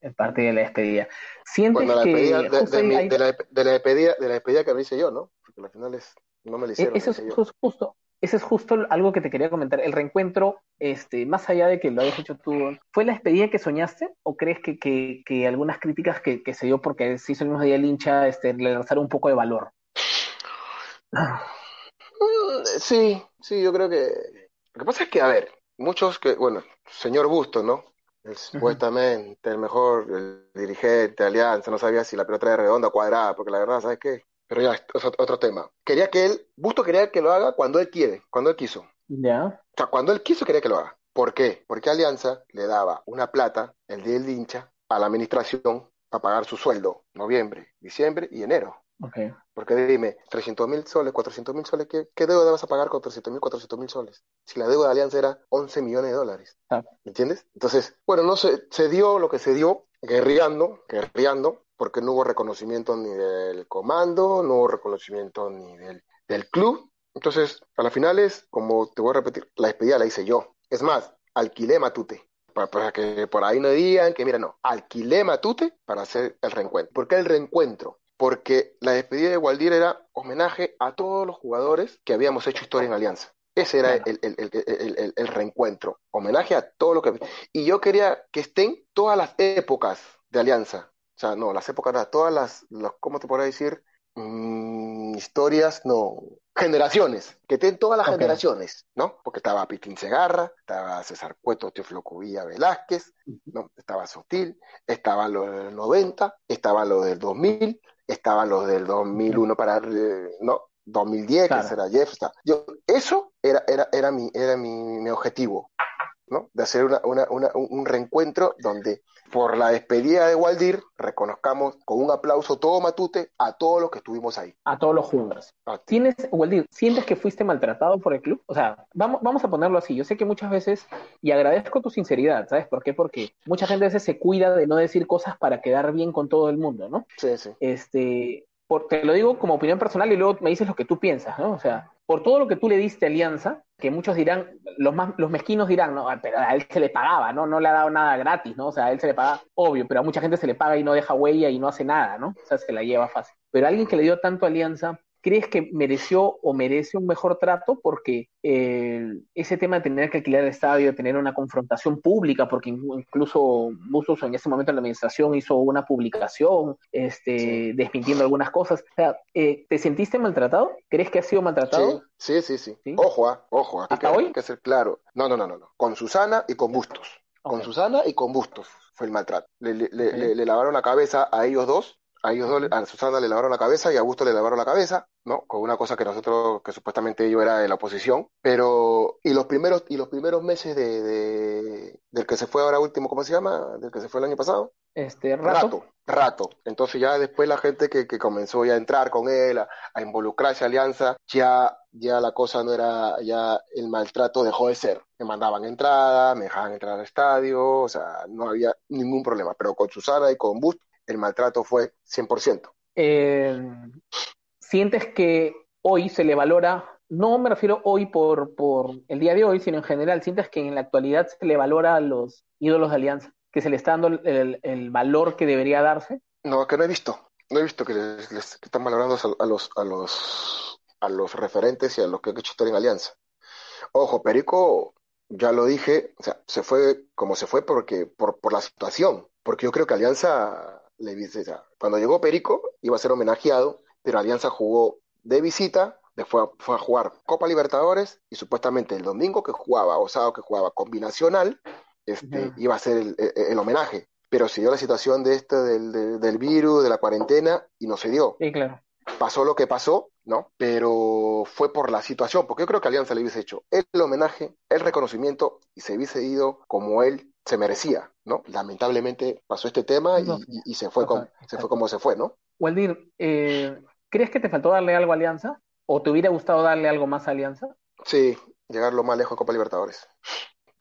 El partido de la despedida. Sientes la que despedida, de, de, mi, de, la, de, la, despedida, de la despedida que me hice yo, ¿no? Porque al final es, no me lo hicieron. Eso es justo, ese es justo algo que te quería comentar. El reencuentro, este, más allá de que lo hayas hecho tú, ¿fue la despedida que soñaste? ¿O crees que, que, que algunas críticas que, que, se dio porque se hizo el mismo día el hincha este, le lanzaron un poco de valor? Sí, sí, yo creo que. Lo que pasa es que, a ver, muchos que, bueno, señor Busto, ¿no? El, supuestamente el mejor el dirigente de Alianza, no sabía si la pelota era redonda o cuadrada, porque la verdad, ¿sabes qué? Pero ya, es otro tema. Quería que él, Busto quería que lo haga cuando él quiere, cuando él quiso. Ya. O sea, cuando él quiso quería que lo haga. ¿Por qué? Porque Alianza le daba una plata, el día del hincha, a la administración para pagar su sueldo, noviembre, diciembre y enero. Okay. Porque dime, 300 mil soles, 400 mil soles, ¿qué, ¿qué, deuda vas a pagar con 300 mil, 400 mil soles? Si la deuda de Alianza era 11 millones de dólares. Ah. ¿Me entiendes? Entonces, bueno, no se, se dio lo que se dio, guerreando, guerreando, porque no hubo reconocimiento ni del comando, no hubo reconocimiento ni del, del club. Entonces, a las finales, como te voy a repetir, la despedida la hice yo. Es más, alquilé Matute. Para, para, que por ahí no digan que, mira, no, alquilé Matute para hacer el reencuentro. ¿Por qué el reencuentro? Porque la despedida de Waldir era homenaje a todos los jugadores que habíamos hecho historia en Alianza. Ese era el, el, el, el, reencuentro. Homenaje a todo lo que... Y yo quería que estén todas las épocas de Alianza. O sea, no, las épocas, todas las, las ¿cómo te podría decir? Mm, historias, no, generaciones, que estén todas las okay. generaciones, ¿no? Porque estaba Pitín Segarra, estaba César Cueto, Teófilo Cubilla Velázquez, ¿no? Estaba Sotil, estaban los del 90, estaban los del 2000, estaban los del 2001 para, eh, ¿no? 2010, claro. que será Jeff, está. Yo, eso era, era, era, mi, era mi, mi objetivo, ¿no? De hacer una, una, una, un reencuentro donde por la despedida de Waldir reconozcamos con un aplauso todo Matute a todos los que estuvimos ahí. A todos los jugadores. ¿Tienes, Waldir, sientes que fuiste maltratado por el club? O sea, vamos, vamos a ponerlo así. Yo sé que muchas veces, y agradezco tu sinceridad, ¿sabes por qué? Porque mucha gente a veces se cuida de no decir cosas para quedar bien con todo el mundo, ¿no? Sí, sí. Este, por, te lo digo como opinión personal y luego me dices lo que tú piensas, ¿no? O sea, por todo lo que tú le diste a Alianza, que muchos dirán, los más, los mezquinos dirán, no, pero a él se le pagaba, ¿no? No le ha dado nada gratis, ¿no? O sea, a él se le paga, obvio, pero a mucha gente se le paga y no deja huella y no hace nada, ¿no? O sea, se la lleva fácil. Pero alguien que le dio tanto Alianza, ¿crees que mereció o merece un mejor trato? Porque eh, ese tema de tener que alquilar el estadio, de tener una confrontación pública, porque incluso Bustos en ese momento en la administración hizo una publicación este, sí. desmintiendo algunas cosas. O sea, eh, ¿te sentiste maltratado? ¿Crees que has sido maltratado? Sí, sí, sí. sí. Ojo, ah, ojo, aquí ¿Hasta que, hoy? hay que ser claro. No, no, no, no, no. Con Susana y con Bustos. Okay. Con Susana y con Bustos fue el maltrato. Le, le, okay. le, le lavaron la cabeza a ellos dos a ellos dos, a Susana le lavaron la cabeza y a Augusto le lavaron la cabeza, ¿no? Con una cosa que nosotros, que supuestamente ellos era de la oposición, pero, y los primeros, y los primeros meses de, de, del que se fue ahora último, ¿cómo se llama? Del que se fue el año pasado. Este, rato. Rato, rato. Entonces ya después la gente que, que comenzó ya a entrar con él, a, a involucrarse a Alianza, ya, ya la cosa no era, ya el maltrato dejó de ser. Me mandaban entrada, me dejaban entrar al estadio, o sea, no había ningún problema, pero con Susana y con Busto el maltrato fue 100%. Eh, ¿Sientes que hoy se le valora, no me refiero hoy por, por el día de hoy, sino en general, sientes que en la actualidad se le valora a los ídolos de Alianza, que se le está dando el, el valor que debería darse? No, que no he visto. no he visto que les, les que están valorando a, los, a, los, a los referentes y a los que han hecho historia en Alianza. Ojo, Perico, ya lo dije, o sea, se fue como se fue porque, por, por la situación, porque yo creo que Alianza le dice, o sea, cuando llegó Perico iba a ser homenajeado, pero Alianza jugó de visita, a, fue a jugar Copa Libertadores y supuestamente el domingo que jugaba, o sábado que jugaba combinacional, este, iba a ser el, el, homenaje. Pero se dio la situación de este, del, del, virus, de la cuarentena, y no se dio. Sí, claro. Pasó lo que pasó, ¿no? Pero fue por la situación, porque yo creo que Alianza le hubiese hecho el homenaje, el reconocimiento, y se hubiese ido como él se merecía, ¿no? Lamentablemente pasó este tema y, y, y se, fue como, se fue como se fue, ¿no? Waldir, eh, ¿crees que te faltó darle algo a Alianza? ¿O te hubiera gustado darle algo más a Alianza? Sí, llegar lo más lejos en Copa Libertadores.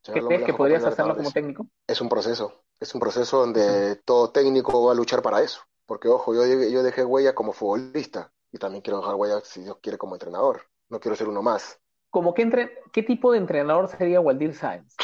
¿Qué crees que podrías hacerlo como técnico? Es un proceso, es un proceso donde todo técnico va a luchar para eso. Porque, ojo, yo, yo dejé huella como futbolista y también quiero dejar huella, si Dios quiere, como entrenador. No quiero ser uno más. ¿Cómo qué, entre... qué tipo de entrenador sería Waldir Sáenz?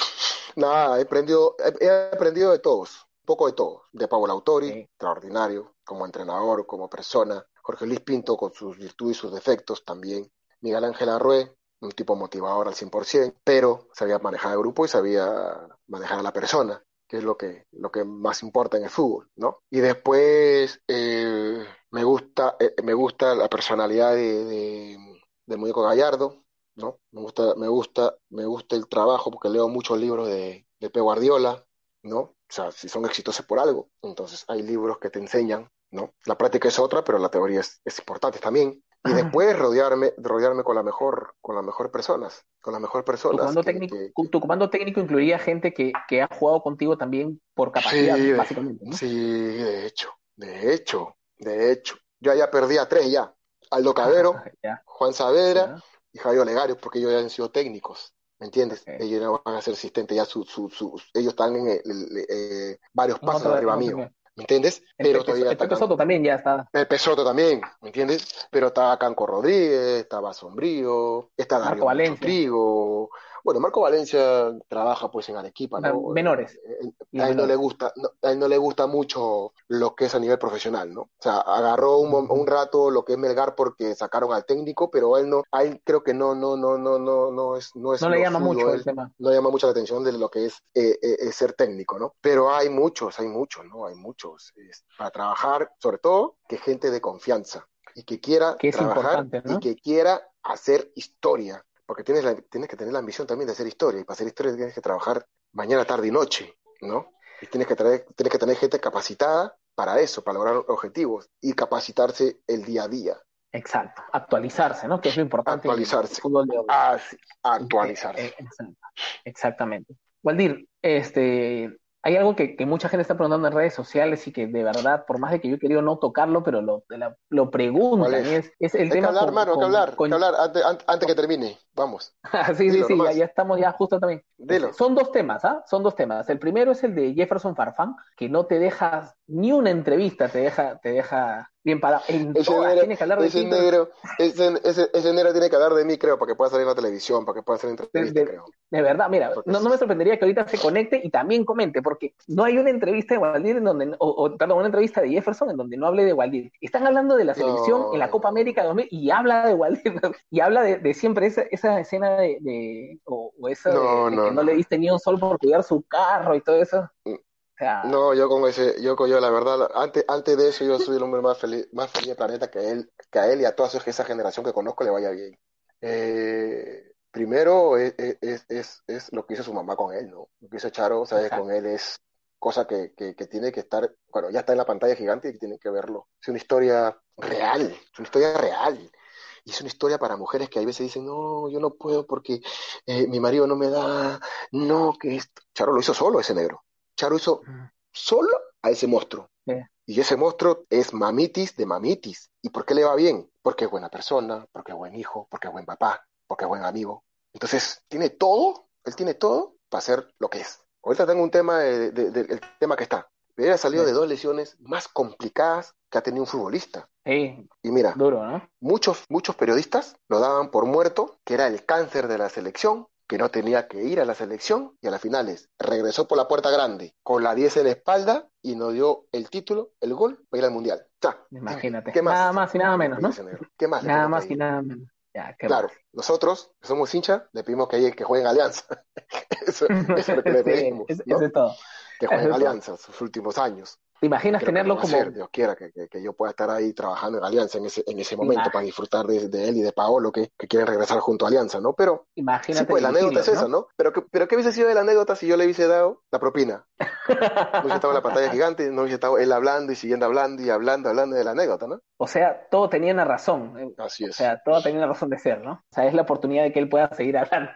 Nada, he aprendido, he, aprendido de todos, un poco de todo. De Pablo Autori, sí. extraordinario, como entrenador, como persona. Jorge Luis Pinto, con sus virtudes y sus defectos también. Miguel Ángel Arrué, un tipo motivador al 100%, pero sabía manejar el grupo y sabía manejar a la persona, que es lo que, lo que más importa en el fútbol, ¿no? Y después eh, me, gusta, eh, me gusta la personalidad de, de, del muñeco Gallardo, ¿no? Me gusta, me gusta, me gusta el trabajo porque leo muchos libros de, de P. Guardiola, ¿no? O sea, si son exitosos por algo, entonces hay libros que te enseñan, ¿no? La práctica es otra, pero la teoría es, es importante también y después rodearme rodearme con la mejor con las mejores personas con las mejores personas tu comando, que, técnico, que, tu comando técnico incluiría gente que, que, ha jugado contigo también por capacidad sí, básicamente ¿no? sí de hecho de hecho de hecho yo ya perdí a tres ya Aldo Cabero. Juan Saavedra. Y Javier Olegario porque ellos ya han sido técnicos ¿Me entiendes? Okay. Ellos no van a ser asistentes, ya su, su, su, ellos están en el, el, el, eh, varios pasos no, arriba mío. ¿me entiendes? Pero el todavía está Soto también ya está. Pepe Soto también, ¿me entiendes? Pero está Canco Rodríguez, estaba Sombrío, está Darío Trigo. Bueno, Marco Valencia trabaja pues en Arequipa, ¿no? Menores. A él no le gusta, no, a él no le gusta mucho lo que es a nivel profesional, ¿no? O sea, agarró un, un rato lo que es Melgar porque sacaron al técnico, pero él no, a él creo que no, no, no, no, no, no es, no es. No le llama suyo, mucho él, el tema. No llama mucho la atención de lo que es eh, eh, ser técnico, ¿no? Pero hay muchos, hay muchos, ¿no? Hay muchos es, para trabajar, sobre todo que gente de confianza y que quiera que trabajar ¿no? y que quiera hacer historia porque tienes, la, tienes que tener la ambición también de hacer historia, y para hacer historia tienes que trabajar mañana, tarde y noche, ¿no? Y tienes que, traer, tienes que tener gente capacitada para eso, para lograr objetivos, y capacitarse el día a día. Exacto, actualizarse, ¿no? Que es lo importante. Actualizarse. Ah, sí. Actualizarse. Eh, exacto. Exactamente. Waldir, este, hay algo que, que, mucha gente está preguntando en redes sociales y que de verdad, por más de que yo he querido no tocarlo, pero lo, lo, lo preguntan. Es? Es, es? el hay tema. Que hablar, con, mano, con, que hablar, con... que hablar antes, antes, que termine. Vamos. sí, Dilo, sí, sí, ya, ya, estamos ya justo también. Dilo. Son dos temas, ¿ah? Son dos temas. El primero es el de Jefferson Farfán, que no te deja ni una entrevista, te deja, te deja bien parado. En ese todas, negro, tiene que hablar de ese negro, ese, ese, ese, negro tiene que hablar de mí, creo, para que pueda salir en la televisión, para que pueda hacer entrevista, de, creo. De verdad, mira, no, no, me sorprendería que ahorita se conecte y también comente, porque no hay una entrevista de Waldir en donde, o, o perdón, una entrevista de Jefferson en donde no hable de Waldir. Están hablando de la selección no, en la Copa América 2000 y habla de Waldir, y habla de, de siempre esa, esa escena de, de o, o, esa no, de, que no, le diste ni un sol por cuidar su carro y todo eso. No, yo con ese, yo con yo la verdad, antes, antes de eso yo soy el hombre más feliz, más feliz del planeta que él, que a él y a toda esa generación que conozco le vaya bien. Eh, primero es, es, es, es, lo que hizo su mamá con él, ¿no? Lo que hizo Charo, ¿sabes? Con él es cosa que, que, que, tiene que estar, bueno, ya está en la pantalla gigante y tienen que verlo. Es una historia real, es una historia real. Y es una historia para mujeres que a veces dicen, no, yo no puedo porque eh, mi marido no me da, no, que esto. Charo lo hizo solo ese negro. Charo hizo solo a ese monstruo. Yeah. Y ese monstruo es mamitis de mamitis. ¿Y por qué le va bien? Porque es buena persona, porque es buen hijo, porque es buen papá, porque es buen amigo. Entonces, tiene todo, él tiene todo para ser lo que es. Ahorita tengo un tema, de, de, de, el tema que está. Ha salido yeah. de dos lesiones más complicadas que ha tenido un futbolista. Sí, y mira, duro, ¿no? muchos, muchos periodistas lo daban por muerto, que era el cáncer de la selección, que no tenía que ir a la selección y a las finales regresó por la puerta grande con la 10 en la espalda y nos dio el título, el gol para ir al mundial. Imagínate. ¿Qué más? Nada más y nada menos, ¿no? ¿Qué más? Nada más y nada menos. claro, nosotros, que somos hinchas, le pedimos que, que jueguen Alianza. eso, es lo que le pedimos. eso es todo. Que jueguen Alianza sus últimos años. ¿Te imaginas tenerlo como... Dios quiera que, que, yo pueda estar ahí trabajando en Alianza en ese, en ese momento para disfrutar de, de, él y de Paolo que, que, quieren regresar junto a Alianza, ¿no? Pero... Imagínate. Sí, pues la anécdota es esa, ¿no? Pero, pero ¿qué hubiese sido de la anécdota si yo le hubiese dado la propina? No hubiese estado en la pantalla gigante, no hubiese estado él hablando y siguiendo hablando y hablando, hablando de la anécdota, ¿no? O sea, todo tenía una razón. Eh, Así es. O sea, todo tenía una razón de ser, ¿no? O sea, es la oportunidad de que él pueda seguir hablando.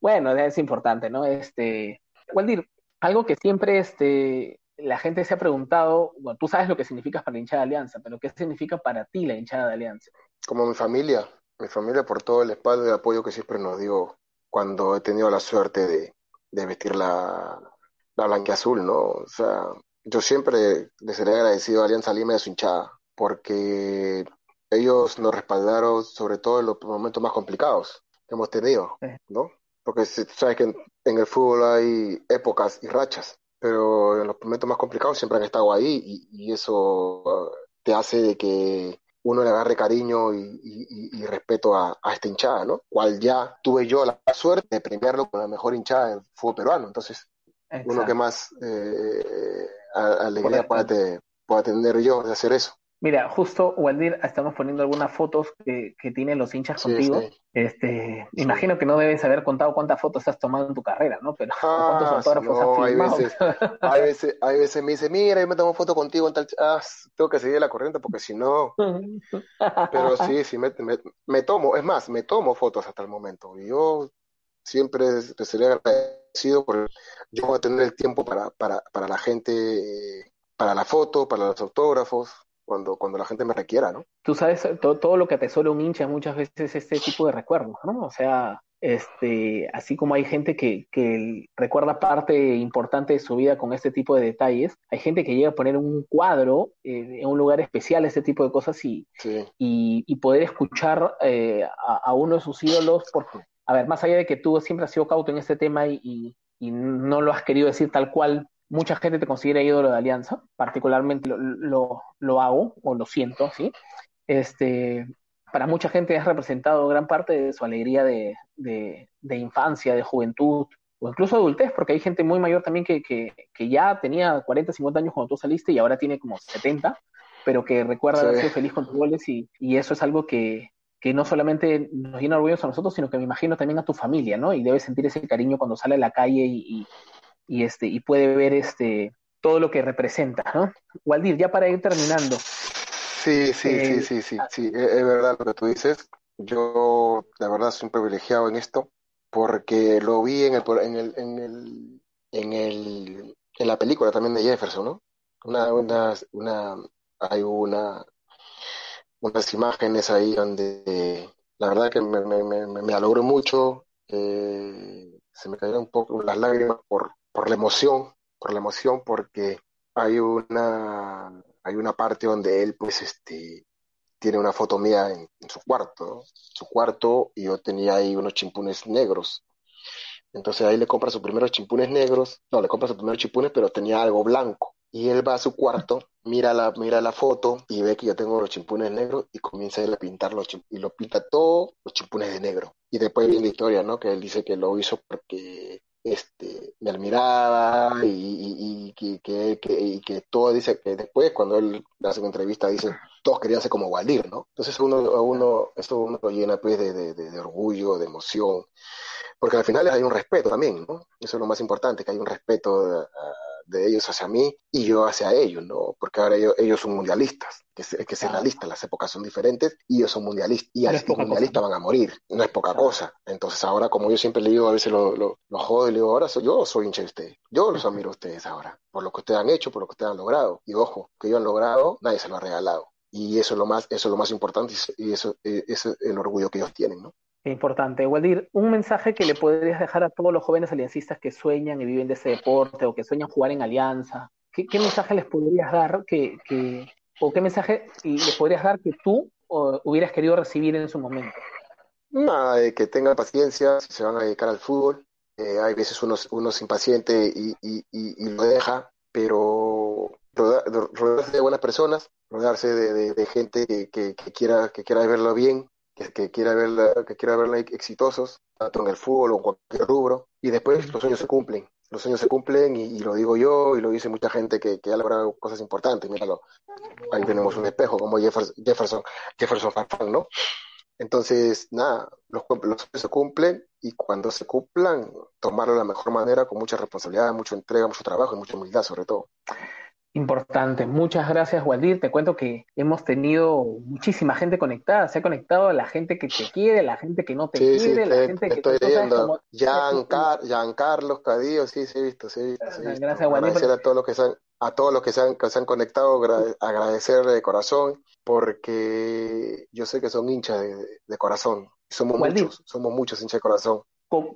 bueno, es importante, ¿no? Este... Waldir, algo que siempre este, la gente se ha preguntado, bueno, tú sabes lo que significa para la hinchada de Alianza, pero ¿qué significa para ti la hinchada de Alianza? Como mi familia, mi familia por todo el espaldo y el apoyo que siempre nos dio cuando he tenido la suerte de, de vestir la, la azul, ¿no? O sea, yo siempre les seré agradecido a Alianza Lima y a su hinchada, porque ellos nos respaldaron sobre todo en los momentos más complicados que hemos tenido, ¿no? Porque sabes que en el fútbol hay épocas y rachas pero en los momentos más complicados siempre han estado ahí y, eso uh, te hace de que uno le agarre cariño y, respeto a, esta hinchada, ¿no? Cual ya tuve yo la suerte de premiarlo con la mejor hinchada del fútbol peruano, entonces uno que más eh, alegría pueda tener yo de hacer eso. Mira, justo, Waldir, estamos poniendo algunas fotos que, que tienen los hinchas contigo. Este, imagino que no debes haber contado cuántas fotos has tomado en tu carrera, ¿no? Pero cuántos ah, autógrafos has firmado. Hay veces, hay veces, hay veces me dice, mira, yo me tomo foto contigo en tal, ah, tengo que seguir la corriente porque si no. Pero sí, sí, me, me, tomo, es más, me tomo fotos hasta el momento. Y yo siempre te sería agradecido por yo voy a tener el tiempo para, para, para la gente, para la foto, para los autógrafos cuando, cuando la gente me requiera, ¿no? Tú sabes, todo, todo lo que atesora un hincha muchas veces es este tipo de recuerdos, ¿no? O sea, este, así como hay gente que, que, recuerda parte importante de su vida con este tipo de detalles, hay gente que llega a poner un cuadro eh, en un lugar especial, este tipo de cosas, y, y, poder escuchar eh, a, uno de sus ídolos, porque, a ver, más allá de que tú siempre has sido cauto en este tema y, y no lo has querido decir tal cual mucha gente te considera ídolo de Alianza, particularmente lo, lo, hago o lo siento, ¿sí? Este, para mucha gente has representado gran parte de su alegría de, de, infancia, de juventud, o incluso adultez, porque hay gente muy mayor también que, que, que, ya tenía 40, 50 años cuando tú saliste y ahora tiene como 70, pero que recuerda haber sido feliz con tus goles y, y eso es algo que, que no solamente nos llena orgullo a nosotros, sino que me imagino también a tu familia, ¿no? Y debes sentir ese cariño cuando sale a la calle y, y, este, y puede ver este, todo lo que representa, ¿no? Waldir, ya para ir terminando. Sí, sí, sí, eh, sí, sí, sí, es verdad lo que tú dices. Yo, la verdad, soy un privilegiado en esto porque lo vi en el, en el, en el, en el, en la película también de Jefferson, ¿no? Una, una, una, hay una, unas imágenes ahí donde la verdad que me, me, me, me alogró mucho, eh, se me cayeron un poco las lágrimas por, por la emoción, por la emoción, porque hay una, hay una parte donde él, pues, este, tiene una foto mía en, su cuarto, su cuarto, y yo tenía ahí unos chimpunes negros. Entonces ahí le compra sus primeros chimpunes negros, no, le compra sus primeros chimpunes, pero tenía algo blanco. Y él va a su cuarto, mira la, mira la foto y ve que yo tengo los chimpunes negros y comienza a pintar los y lo pinta todos los chimpunes de negro. Y después viene la historia, ¿no? Que él dice que lo hizo porque este, me admiraba y, y, que, que, que, todo dice que después cuando él hace una entrevista dice todos querían ser como Waldir, ¿no? Entonces uno, uno, eso uno lo llena pues de, de, de, orgullo, de emoción, porque al final hay un respeto también, ¿no? Eso es lo más importante, que hay un respeto de ellos hacia mí y yo hacia ellos, ¿no? Porque ahora ellos, ellos son mundialistas, que, es, que ser realista, las épocas son diferentes y ellos son mundialistas y a los mundialistas van a morir, no es poca cosa. Entonces ahora, como yo siempre le digo, a veces lo, lo, jodo y le digo, ahora soy, yo soy hincha de ustedes, yo los admiro a ustedes ahora, por lo que ustedes han hecho, por lo que ustedes han logrado. Y ojo, que ellos han logrado, nadie se lo ha regalado. Y eso es lo más, eso es lo más importante y eso, eh, eso es el orgullo que ellos tienen, ¿no? Importante. Waldir, un mensaje que le podrías dejar a todos los jóvenes aliancistas que sueñan y viven de ese deporte o que sueñan jugar en alianza. ¿Qué, mensaje les podrías dar que, que, o qué mensaje les podrías dar que tú hubieras querido recibir en su momento? Nada, de que tengan paciencia, si se van a dedicar al fútbol. Eh, hay veces uno, uno es impaciente y, y, y, lo deja, pero rodearse de buenas personas, rodearse de, de, gente que, que, quiera, que quiera verlo bien, que, que quiera verla, que quiera verla exitosos, tanto en el fútbol o en cualquier rubro, y después los sueños se cumplen. Los sueños se cumplen y, lo digo yo y lo dice mucha gente que, que ha logrado cosas importantes. Míralo, ahí tenemos un espejo como Jefferson, Jefferson, Jefferson Farfán, ¿no? Entonces, nada, los, los se cumplen y cuando se cumplan, tomarlo de la mejor manera, con mucha responsabilidad, mucha entrega, mucho trabajo y mucha humildad sobre todo. Importante. Muchas gracias, Waldir. Te cuento que hemos tenido muchísima gente conectada. Se ha conectado la gente que te quiere, la gente que no te quiere, la gente que estoy viendo. Carlos Cadillo, sí, sí, he visto, sí, he visto. Gracias, Waldir. Agradecer a todos los que se han, a todos los que se han, que se han conectado, agradecer de corazón, porque yo sé que son hinchas de, corazón. Somos muchos, somos muchos hinchas de corazón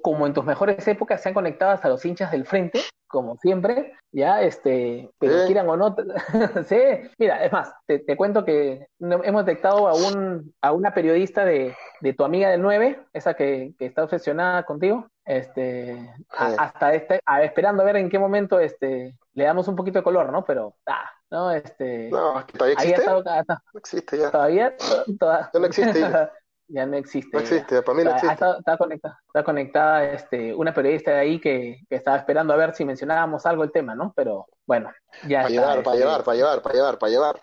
como en tus mejores épocas se han conectado hasta los hinchas del frente, como siempre, ya, este, pero quieran o no, sí, mira, es más, te, cuento que hemos detectado a, un, a una periodista de, de tu amiga del 9, esa que, que está obsesionada contigo, este, hasta este, esperando a ver en qué momento este, le damos un poquito de color, ¿no? Pero, ah, no, este, no, todavía existe, no existe ya. Todavía, no existe ya no existe. No existe, para mí no existe. Está, conectada, está conectada este, una periodista de ahí que, que, estaba esperando a ver si mencionábamos algo el tema, ¿no? Pero bueno, ya para Llevar, para llevar, para llevar, para llevar, para llevar.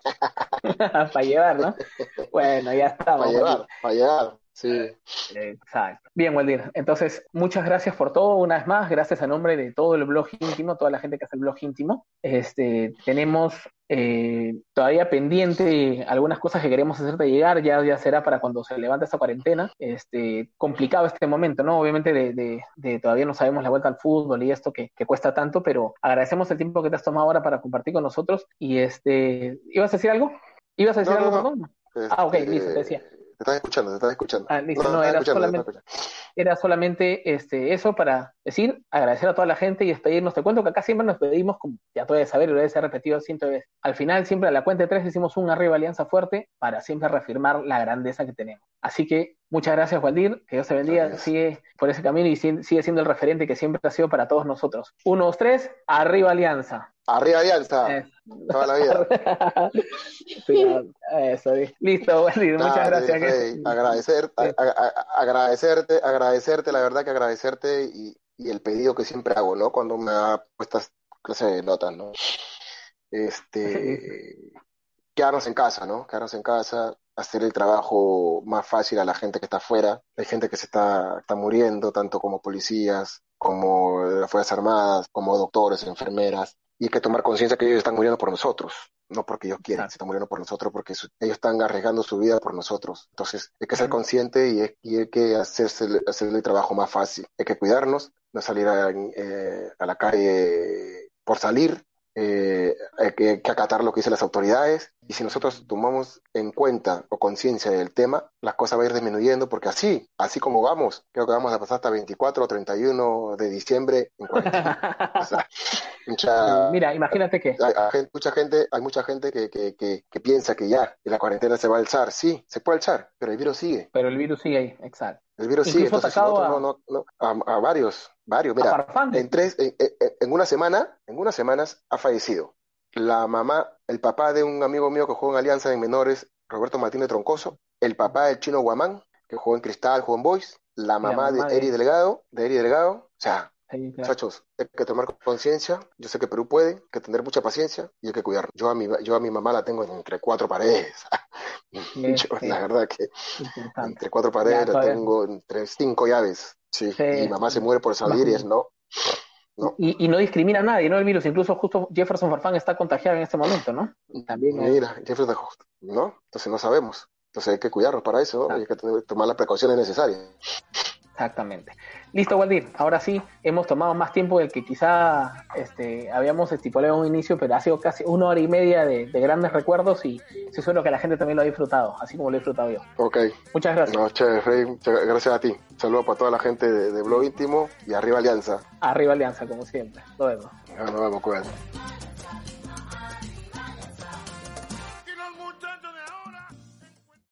para llevar, ¿no? Bueno, ya estamos. Para llevar, para llevar. Sí. Exacto. Bien, Waldir. Entonces, muchas gracias por todo. Una vez más, gracias a nombre de todo el blog íntimo, toda la gente que hace el blog íntimo. Este, tenemos eh, todavía pendiente algunas cosas que queremos hacerte llegar. Ya, ya será para cuando se levante esta cuarentena. Este, complicado este momento, ¿no? Obviamente, de, de, todavía no sabemos la vuelta al fútbol y esto que, que, cuesta tanto, pero agradecemos el tiempo que te has tomado ahora para compartir con nosotros. Y este, ¿ibas a decir algo? ¿Ibas a decir algo, perdón? ah, ok, listo, te decía. Te estás escuchando, te estás escuchando. Ah, listo, no, era, solamente, era solamente este, eso para decir, agradecer a toda la gente y despedirnos. Te cuento que acá siempre nos pedimos, como ya tú debes saber y lo debes repetido ciento veces. Al final, siempre a la cuenta de tres decimos un arriba alianza fuerte para siempre reafirmar la grandeza que tenemos. Así que muchas gracias, Waldir, que Dios te bendiga, sigue por ese camino y sigue siendo el referente que siempre ha sido para todos nosotros. Uno, dos, tres, arriba alianza. Arriba Alianza. Toda la vida. eso, listo, Waldir, muchas gracias. agradecer, agradecerte, agradecerte, la verdad que agradecerte y, y, el pedido que siempre hago, ¿no? Cuando me da estas clases de notas, ¿no? Este, quedarnos en casa, ¿no? Quedarnos en casa, hacer el trabajo más fácil a la gente que está afuera. Hay gente que se está, está muriendo, tanto como policías, como las Fuerzas Armadas, como doctores, enfermeras. Y hay que tomar conciencia que ellos están muriendo por nosotros, no porque ellos quieran, se están muriendo por nosotros, porque ellos están arriesgando su vida por nosotros. Entonces hay que ser consciente y, hay que hacerse, hacerle el trabajo más fácil. Hay que cuidarnos, no salir a, eh, a la calle por salir, eh, hay que, acatar lo que dicen las autoridades y si nosotros tomamos en cuenta o conciencia del tema, las cosas van a ir disminuyendo porque así, así como vamos, creo que vamos a pasar hasta 24 o 31 de diciembre en cuarentena. Mira, imagínate que... Hay, mucha gente, hay mucha gente que, que, que, piensa que ya la cuarentena se va a alzar. Sí, se puede alzar, pero el virus sigue. Pero el virus sigue ahí, exacto. El virus sigue, entonces no, no, no, a, varios, varios. Mira, en tres, en, en, una semana, en unas semanas ha fallecido la mamá, el papá de un amigo mío que jugó en Alianza en menores, Roberto Martínez Troncoso, el papá del chino Guamán, que jugó en Cristal, jugó en Boys, la mamá, de Eri Delgado, de Eri Delgado, o sea, Muchachos, hay que tomar conciencia. Yo sé que Perú puede, hay que tener mucha paciencia y hay que cuidar. Yo a mi, yo a mi mamá la tengo entre cuatro paredes. La verdad que entre cuatro paredes la tengo entre cinco llaves. Sí. Y mi mamá se muere por salir y es no. Y, no discrimina a nadie, ¿no? El virus, incluso justo Jefferson Farfán está contagiado en este momento, ¿no? También, Mira, Jefferson, ¿no? Entonces no sabemos. Entonces hay que cuidarnos para eso, hay que tomar las precauciones necesarias. Exactamente. Listo, Waldir. Ahora sí, hemos tomado más tiempo del que quizá este, habíamos estipulado en un inicio, pero ha sido casi una hora y media de, grandes recuerdos y es lo que la gente también lo ha disfrutado, así como lo he disfrutado yo. Ok. Muchas gracias. No, chévere, gracias a ti. Saludos para toda la gente de, Blog Íntimo y arriba Alianza. Arriba Alianza, como siempre. Nos vemos. Nos vemos, cuídate.